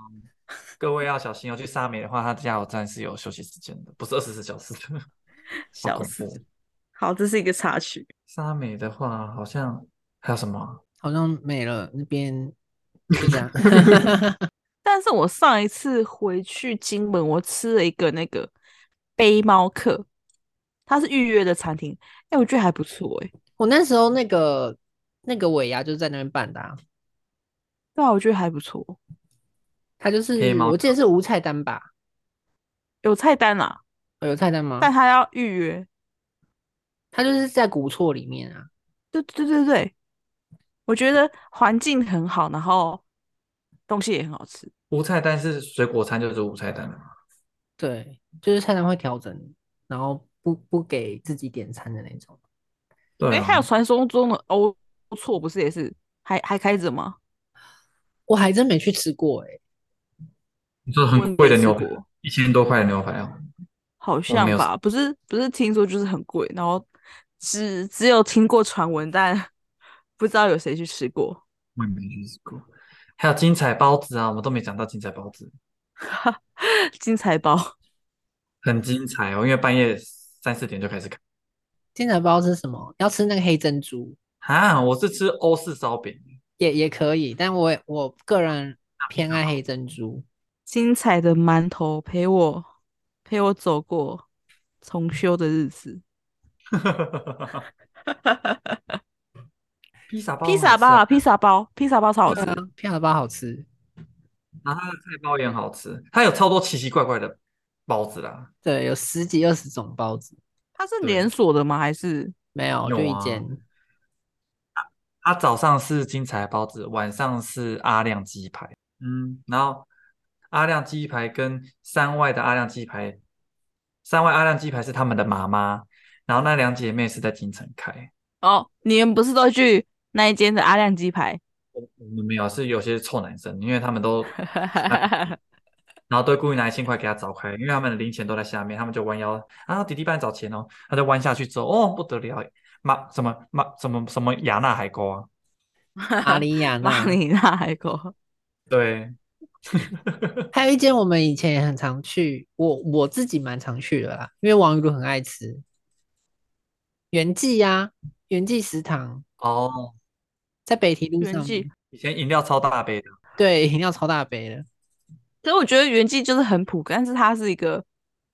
各位要小心哦，去沙美的话，它加油站是有休息时间的，不是二十四小时的。笑死怖！好，这是一个插曲。沙美的话，好像还有什么啊？好像没了，那边就这样。但是我上一次回去金门，我吃了一个那个背猫客，它是预约的餐厅，哎、我觉得还不错、哎，我那时候那个那个尾牙就是在那边办的、啊，对啊，我觉得还不错，它就是我记得是无菜单吧？有菜单啊，哦有菜单吗？但他要预约。它就是在古厝里面啊。对对对对，我觉得环境很好，然后东西也很好吃。无菜单是水果餐，就是无菜单的嘛。对，就是菜单会调整，然后不不给自己点餐的那种。哎、对啊，还有传说中的欧错，不是也是还还开着吗？我还真没去吃过哎、你说很贵的牛排，一千多块的牛排哦。好像吧，不是不是听说就是很贵，然后只只有听过传闻，但 不知道有谁去吃过。我也没去吃过。还有精彩包子啊，我们都没讲到精彩包子，精彩包，很精彩哦，因为半夜三四点就开始看。精彩包是什么？要吃那个黑珍珠啊，我是吃欧式烧饼，也也可以，但我我个人偏爱黑珍珠。精彩的馒头陪我陪我走过重修的日子。披萨包，披萨包啊，披萨包，披萨包超好吃披萨包好吃。然后它的菜包也很好吃，它有超多奇奇怪怪的包子啦。对，有十几二十种包子，对它是连锁的吗？还是没有有啊就一间。它早上是精彩包子，晚上是阿亮鸡排。嗯，然后阿亮鸡排跟山外的阿亮鸡排，山外阿亮鸡排是他们的妈妈，然后那两姐妹是在京城开。哦，你们不是都去那一间的阿亮鸡排？我我们没有，是有些臭男生，因为他们都，然后都故意拿一千块给他找开，因为他们的零钱都在下面，他们就弯腰啊，弟弟帮你找钱哦，他就弯下去之后，哦，不得了，马什么马什么什么雅纳海沟啊，马里亚纳马，里纳海沟，对，还有一间我们以前也很常去，我我自己蛮常去的啦，因为王宇都很爱吃。元记呀、元记食堂。哦，在北堤路上以前饮料超大杯的，对，饮料超大杯的，可是我觉得原记就是很普，但是它是一个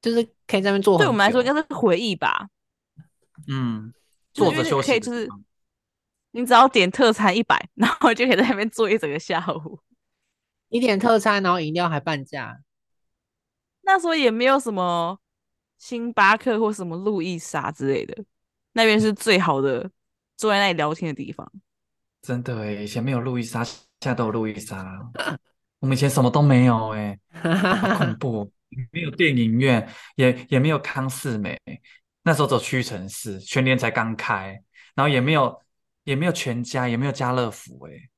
就是可以在那边坐对我们来说应该是回忆吧。嗯，坐着休息可以就是你只要点特餐一百，然后就可以在那边坐一整个下午。你点特餐，然后饮料还半价。那时候也没有什么星巴克或什么路易莎之类的，那边是最好的坐在那里聊天的地方。真的诶，以前没有路易莎，现在都有路易莎。我们以前什么都没有诶，好恐怖哦！没有电影院，也也没有康士美，那时候走屈臣氏，全年才刚开，然后也没有也没有全家，也没有家乐福，诶，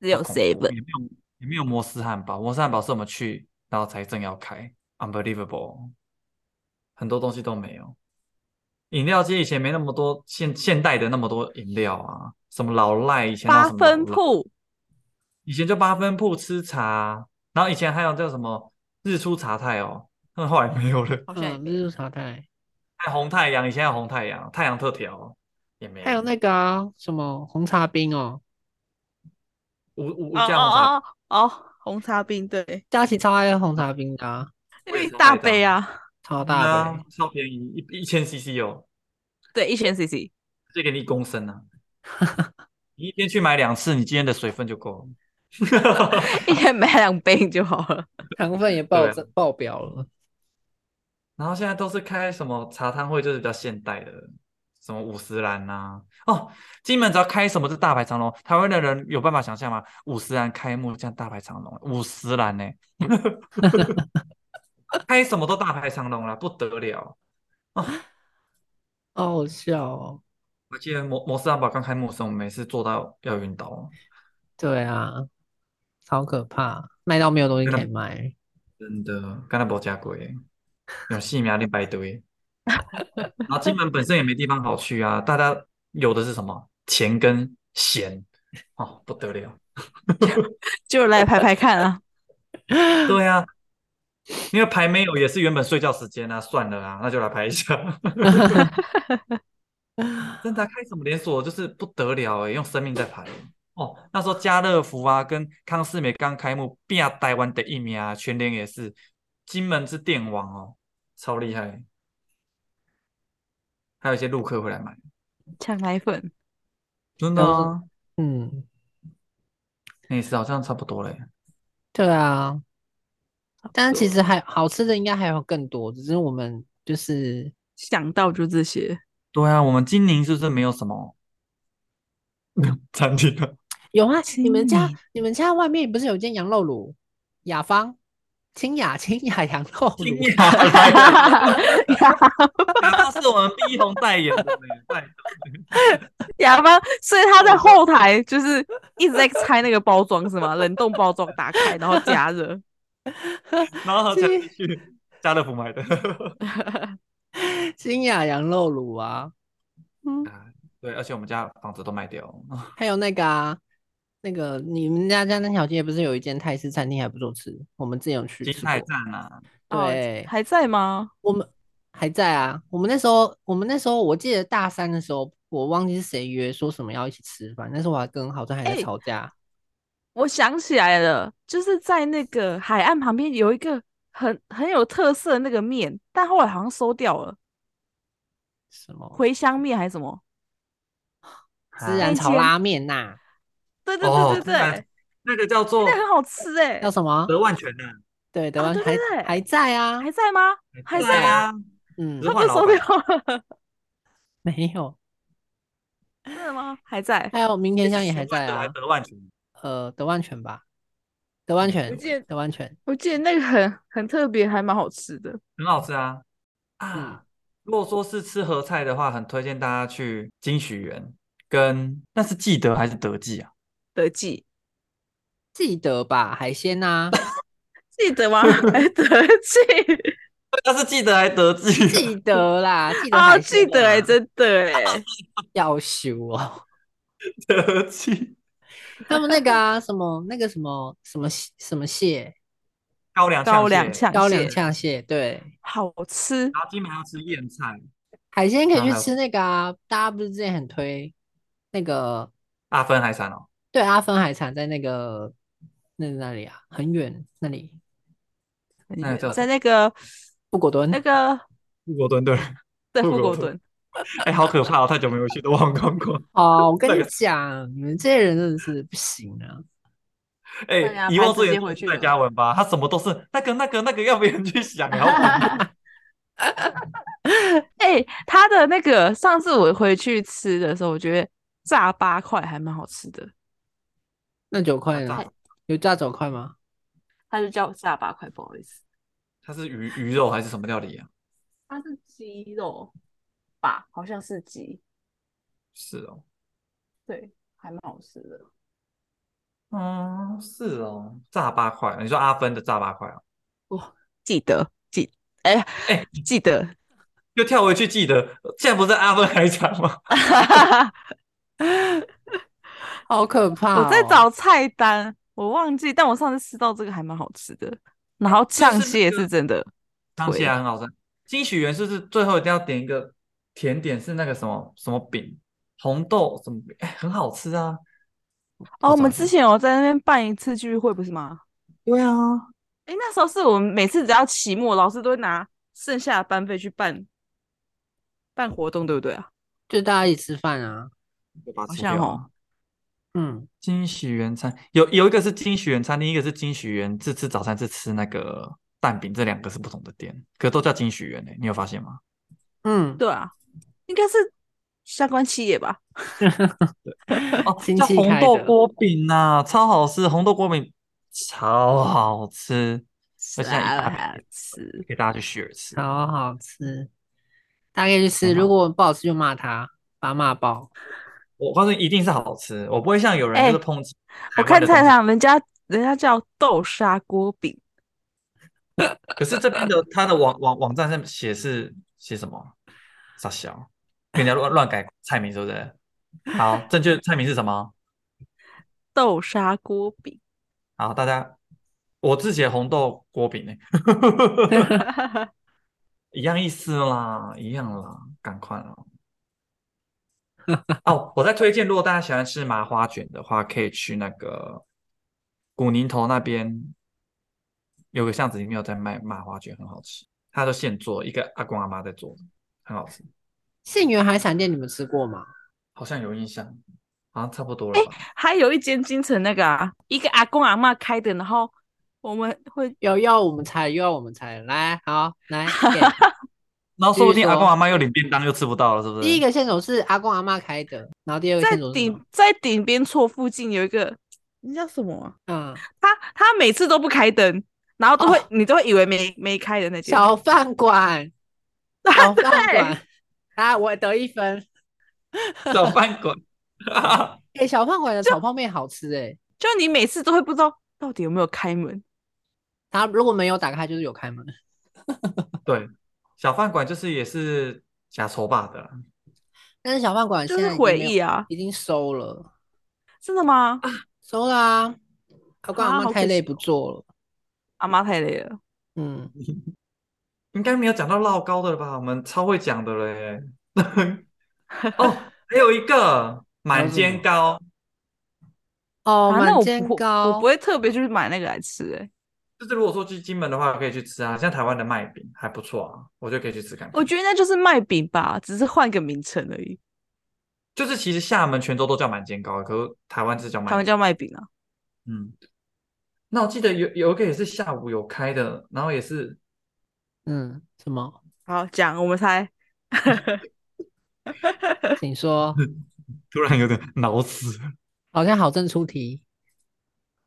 只有 seven，也没有也没有摩斯汉堡，摩斯汉堡是我们去然后才正要开，unbelievable，很多东西都没有。饮料街以前没那么多现现代的那么多饮料啊，什么老赖以前那八分铺。以前就八分铺吃茶，然后以前还有叫什么日出茶太哦，那后来没有了。好像嗯，日出茶太，还有红太阳，以前有红太阳，太阳特调也没还有那个啊，什么红茶冰哦，无无无哦加红茶，哦哦哦，红茶冰对，佳琪超爱喝红茶冰的、一大杯啊，超大杯。超便宜，一一千 CC 哦，对，一千 CC，借给你一公升啊。你一天去买两次，你今天的水分就够了。一天买两杯就好了。糖分也爆爆表了。然后现在都是开什么茶汤会，就是比较现代的，什么五十岚呐、哦，金门只要开什么是大排长龙，台湾的人有办法想象吗？五十岚开幕这样大排长龙，五十岚呢，开什么都大排长龙了，不得了。好好笑哦！我记得摩摩斯汉堡刚开幕的时候，我们每次做到要晕倒，对啊，超可怕，卖到没有东西可以卖。真的，刚才没加贵，有细苗你白堆。然后金门本身也没地方好去啊，大家有的是什么钱跟闲，哦，不得了。就来拍拍看啊。对啊，因为排没有也是原本睡觉时间啊，算了啊，那就来排一下。真的开什么连锁就是不得了哎，用生命在排哦。那时候家乐福啊，跟康士美刚开幕，变台湾的一名啊，全联也是，金门之电王哦，超厉害。还有一些陆客会来买抢奶粉，真的啊，嗯，那次好像差不多嘞。对啊，但是其实还好吃的应该还有更多，只是我们就是想到就这些。对啊，我们金陵是不是没有什么 餐厅啊？有啊，你们家你们家外面不是有间羊肉炉？雅芳，清雅清雅羊肉炉。金雅来，他是我们碧红代言的 雅芳，所以他在后台就是一直在拆那个包装是吗？冷冻包装打开，然后加热。然后才去家乐福买的。新雅羊肉卤啊，嗯对，而且我们家房子都卖掉了。还有那个啊，那个你们家家那条街不是有一间泰式餐厅还不错吃？我们之前有去金泰。站啊，对哦，还在吗？我们还在啊。我们那时候，我们那时候，我记得大三的时候，我忘记是谁约说什么要一起吃饭，那时候我还跟好像还在哎吵架。我想起来了，就是在那个海岸旁边有一个很很有特色的那个面，但后来好像收掉了，什么茴香面还是什么？孜然炒拉面呐、对对哦对对对，那个叫做那很好吃哎、叫什么？德万全的，对，德啊湾还还在啊。还在吗？还在？啊，嗯只，是他换老板被收掉了，没有。真的吗？还在。还有明天香也还在啊。德万全，呃，德万泉吧，德万泉我记得，德万泉。我记得那个很很特别，还蛮好吃的。很好吃啊嗯啊！如果说是吃合菜的话，很推荐大家去金许园，跟那是记得还是德记啊？德记记得吧，海鲜啊、记得吗？还德记 那是记得还德记？记得啦，记得啊，记得哎，啦真的哎，要修哦。德记 他们那个啊，什么那个什么什么蟹什么蟹，高粱高粱高粱蟹呛蟹，对，好吃。然后今晚要吃燕菜，海鲜可以去吃那个啊，大家不是之前很推那个阿芬海产哦，对阿芬海产在那个那那里啊，很远那里。那个在那个布果墩那个布果墩对，对富国墩富国墩，哎，好可怕哦，太久没有去，都忘光光。哦，我跟 你这个讲，你们这些人真的是不行啊！哎，遗忘拍直接之前回去了嘉文吧，他什么都是那个那个那个，要别人去想，然后 哎，他的那个上次我回去吃的时候，我觉得炸八块还蛮好吃的，那九块呢？有炸九块吗？他就叫炸八块，不好意思，它是鱼鱼肉还是什么料理啊？它是鸡肉吧，好像是鸡，是哦，对，还蛮好吃的。嗯，是哦，炸八块，你说阿芬的炸八块啊？记得记，哎哎记得，又跳回去，记得现在不是阿芬海产吗？好可怕、我在。找菜单，我忘记，但我上次吃到这个还蛮好吃的。然后酱蟹是真的，当对下很好吃。金许园是不是最后一定要点一个甜点？是那个什么什么饼，红豆什么饼？哎，很好吃啊！哦，我们之前有在那边办一次聚会，不是吗？对啊，哎，那时候是我们每次只要期末，老师都会拿剩下的班费去办办活动，对不对啊？就大家一起吃饭啊。好吃掉啊像哦。嗯，金喜园餐有有一个是金喜园餐厅，一个是金喜园是吃早餐是吃那个蛋饼，这两个是不同的店，可都叫金喜园呢、你有发现吗？嗯，对啊，应该是相关企业吧？哦，亲叫红豆锅饼啊、超好吃，红豆锅饼超好吃，而且一大好饼吃。给大家去 share 吃。超好吃，大家可以去吃。如果不好吃就骂他。把骂爆。我告诉你，一定是好吃，我不会像有人哎就是抨击我。看菜场，人家人家叫豆沙锅饼，可是这边的他的网网网站上写是写什么？傻小，跟人家乱乱改菜名，是不是？好，正确菜名是什么？豆沙锅饼。好，大家，我自己的红豆锅饼呢，一样意思啦，一样啦，赶快啦。哦，我在推荐，如果大家喜欢吃麻花卷的话，可以去那个古宁头那边有个巷子里面有在卖麻花卷，很好吃，他都现做，一个阿公阿妈在做的，很好吃，信源海产店你们吃过吗？好像有印象，好像差不多了吧？还有一间京城那个啊，一个阿公阿嬷开的，然后我们会有要我们猜，又要我们猜，来，好，来，给然后说不定阿公阿妈又领便当又吃不到了，是不是？第一个线索是阿公阿妈开的，然后第二个在顶在顶边错附近有一个，那叫什么啊、嗯，他他每次都不开灯，然后都会、哦。你都会以为没没开的那间。小饭馆，小饭馆，啊，我得一分。小饭馆。哎、小饭馆的炒泡面好吃哎、就你每次都会不知道到底有没有开门。他如果没有打开，就是有开门。对，小饭馆就是也是假筹霸的，但是小饭馆就是回忆啊已经收了，真的吗？收了啊。阿公阿啊妈太累不做了。阿妈太累了。嗯，应该没有讲到烙糕的了吧？我们超会讲的嘞。哦，还有一个满煎糕，哦，啊，那满我不会煎糕，我不会特别去买那个来吃、欸。就是如果说去金门的话，可以去吃啊，像台湾的麦饼还不错啊，我觉得可以去吃看看。我觉得那就是麦饼吧，只是换个名称而已。就是其实厦门、泉州都叫满煎糕，可是台湾是叫麦台湾。叫麦饼啊。嗯，那我记得有有一个也是下午有开的，然后也是嗯，什么？好，讲我们猜。请说。突然有点脑死。好像好正出题。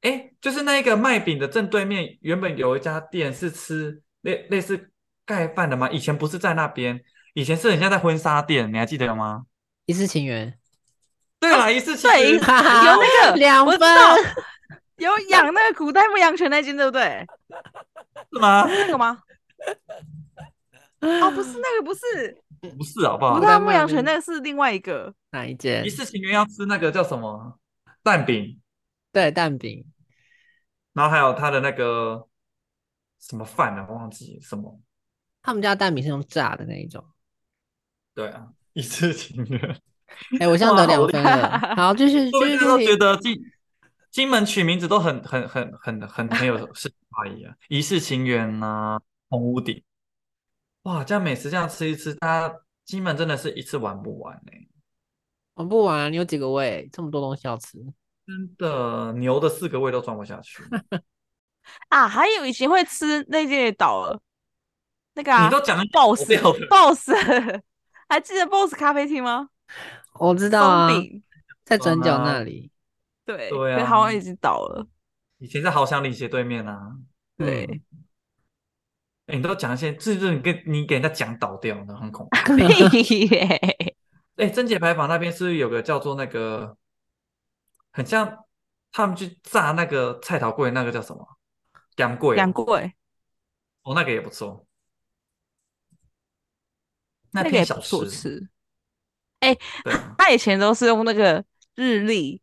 哎，就是那个卖饼的正对面，原本有一家店是吃类类似盖饭的吗？以前不是在那边，以前是很像在婚纱店，你还记得吗？一世情缘，对啦，一次情缘，有那个两分有养那个古代牧羊犬那间，对不对？是吗？是那个吗？哦，不是那个，不是不是，好不好不是牧羊犬，那个是另外一个。哪一间一？次情缘要吃那个叫什么蛋饼，对，蛋饼。然后还有他的那个什么饭啊，忘记什么。他们家蛋饼是用炸的那一种。对啊，一次情缘。哎、我现在得两分了。好，继续 继续我一直都。觉得金金门取名字都很很很很很很有诗画意啊，一世情缘呐，红屋顶。哇，这样每次这样吃一吃，大家金门真的是一次玩不完呢、玩不完，你有几个胃？这么多东西要吃。真的牛的四个胃都装不下去。啊，还有以前会吃那间也倒了，那个啊你都讲 boss 掉了 boss，还记得 boss 咖啡厅吗？我知道啊在转角啊那里。对，对啊好像已经倒了。以前在豪祥里斜对面啊，对，嗯哎你都讲一些，这就是你跟你给人家讲倒掉那，很恐怖。哎，贞节牌坊那边是不是有个叫做那个，很像他们去炸那个菜头柜，那个叫什么？干粿哦。两贵，哦，那个也不错。那那个小也不错吃，吃。对啊，他以前都是用那个日历，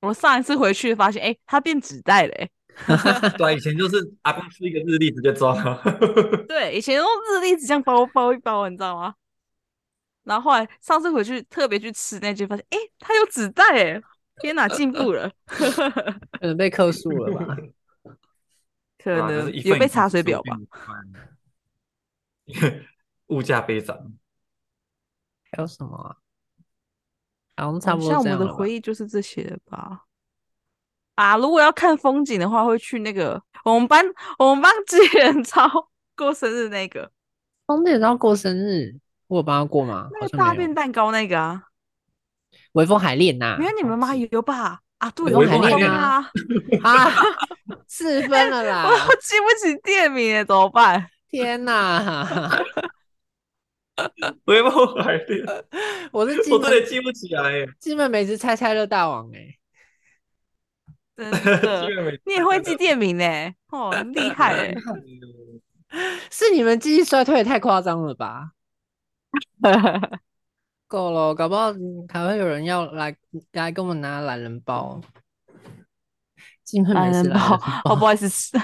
我上一次回去发现，哎、它变纸袋了、欸。对啊，以前就是阿公吃一个日历直接装了。对，以前用日历纸这样包包一包，你知道吗？然后后来上次回去特别去吃那间，发现哎、诶它有纸袋哎！天哪，进步了，可能被克数了吧？可能有被查水表吧？？物价飞涨，还有什么啊？好像差不多像我这样了吧们的回忆就是这些了吧？啊，如果要看风景的话，会去那个我们班我们班纪元超过生日那个冬天要过生日，我有帮他过吗？那个大。便蛋糕那个啊，微风海恋呐、没有你们吗？有吧？啊，对，微风海恋啊，啊，四分了啦！我记不起店名了，怎么办？天哪！微风海恋，我是金我真的门记不起来耶。金门美食猜猜乐大王哎、你也会记店名呢？哦，很厉害哎！是你们记忆衰退也太夸张了吧？够了，搞不好还会有人要来来跟我们拿懒人包。懒人包，哦，不好意思，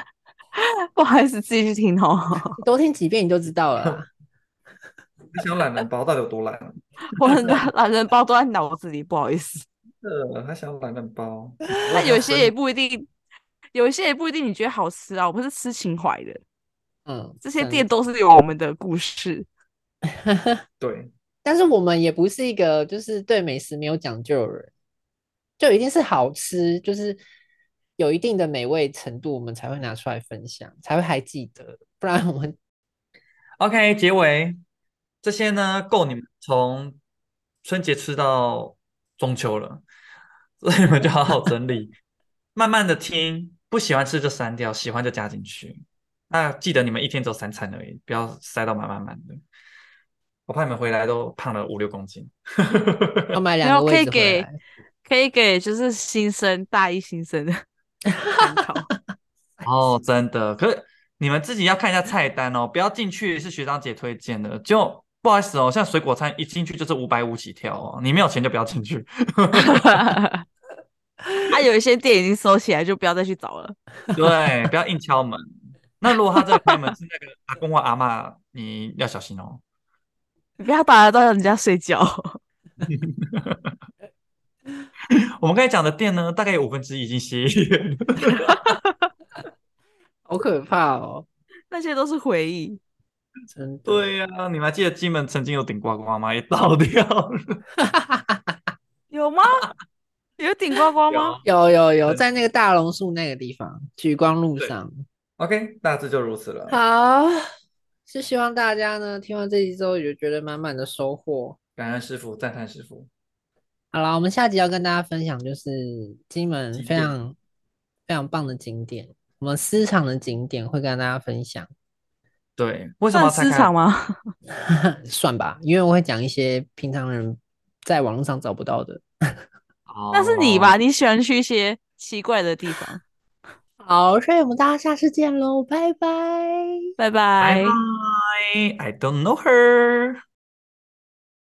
不好意思，自己去听哦。多听几遍你就知道了。你想懒人包到底有多懒？我的懒人包都在脑子里，不好意思。呃，他想懒人包，那有些也不一定，有一些也不一定你觉得好吃啊。我们是吃情怀的，嗯，这些店都是有我们的故事。对，但是我们也不是一个就是对美食没有讲究的人，就一定是好吃，就是有一定的美味程度，我们才会拿出来分享，才会还记得，不然我们 OK，结尾这些呢，够你们从春节吃到中秋了，所以你们就好好整理，慢慢的听，不喜欢吃就删掉，喜欢就加进去。那记得你们一天只有三餐而已，不要塞到满满满的。我怕你们回来都胖了五六公斤。要买然两个可以给。可以给就是新生大一新生的 参考。哦，真的，可是你们自己要看一下菜单哦，不要进去是学长姐推荐的，就不好意思哦，像水果餐一进去就是五百五起跳哦，你没有钱就不要进去。啊，有一些店已经收起来，就不要再去找了。对，不要硬敲门。那如果他这个开门是那个阿公或阿妈，你要小心哦。你不要打扰到人家睡觉。我们刚才讲的店呢，大概有五分之一已经歇业了。好可怕哦！那些都是回忆。真的。对呀、你们还记得金门曾经有顶呱呱吗？也倒掉了。有吗？有顶呱呱吗？有有有，在那个大榕树那个地方，举光路上。OK，大致就如此了。好，是希望大家呢听完这集之后，也觉得满满的收获。感恩师傅，赞叹师傅。好了，我们下集要跟大家分享就是金门非常非常棒的景点，我们私场的景点会跟大家分享，对，为什么算要拆开？市场吗？算吧，因为我会讲一些平常人在网络上找不到的。那是你吧？哦？你喜欢去一些奇怪的地方。好，所以我们大家下次见喽，拜拜。拜拜拜。拜。I don't know her.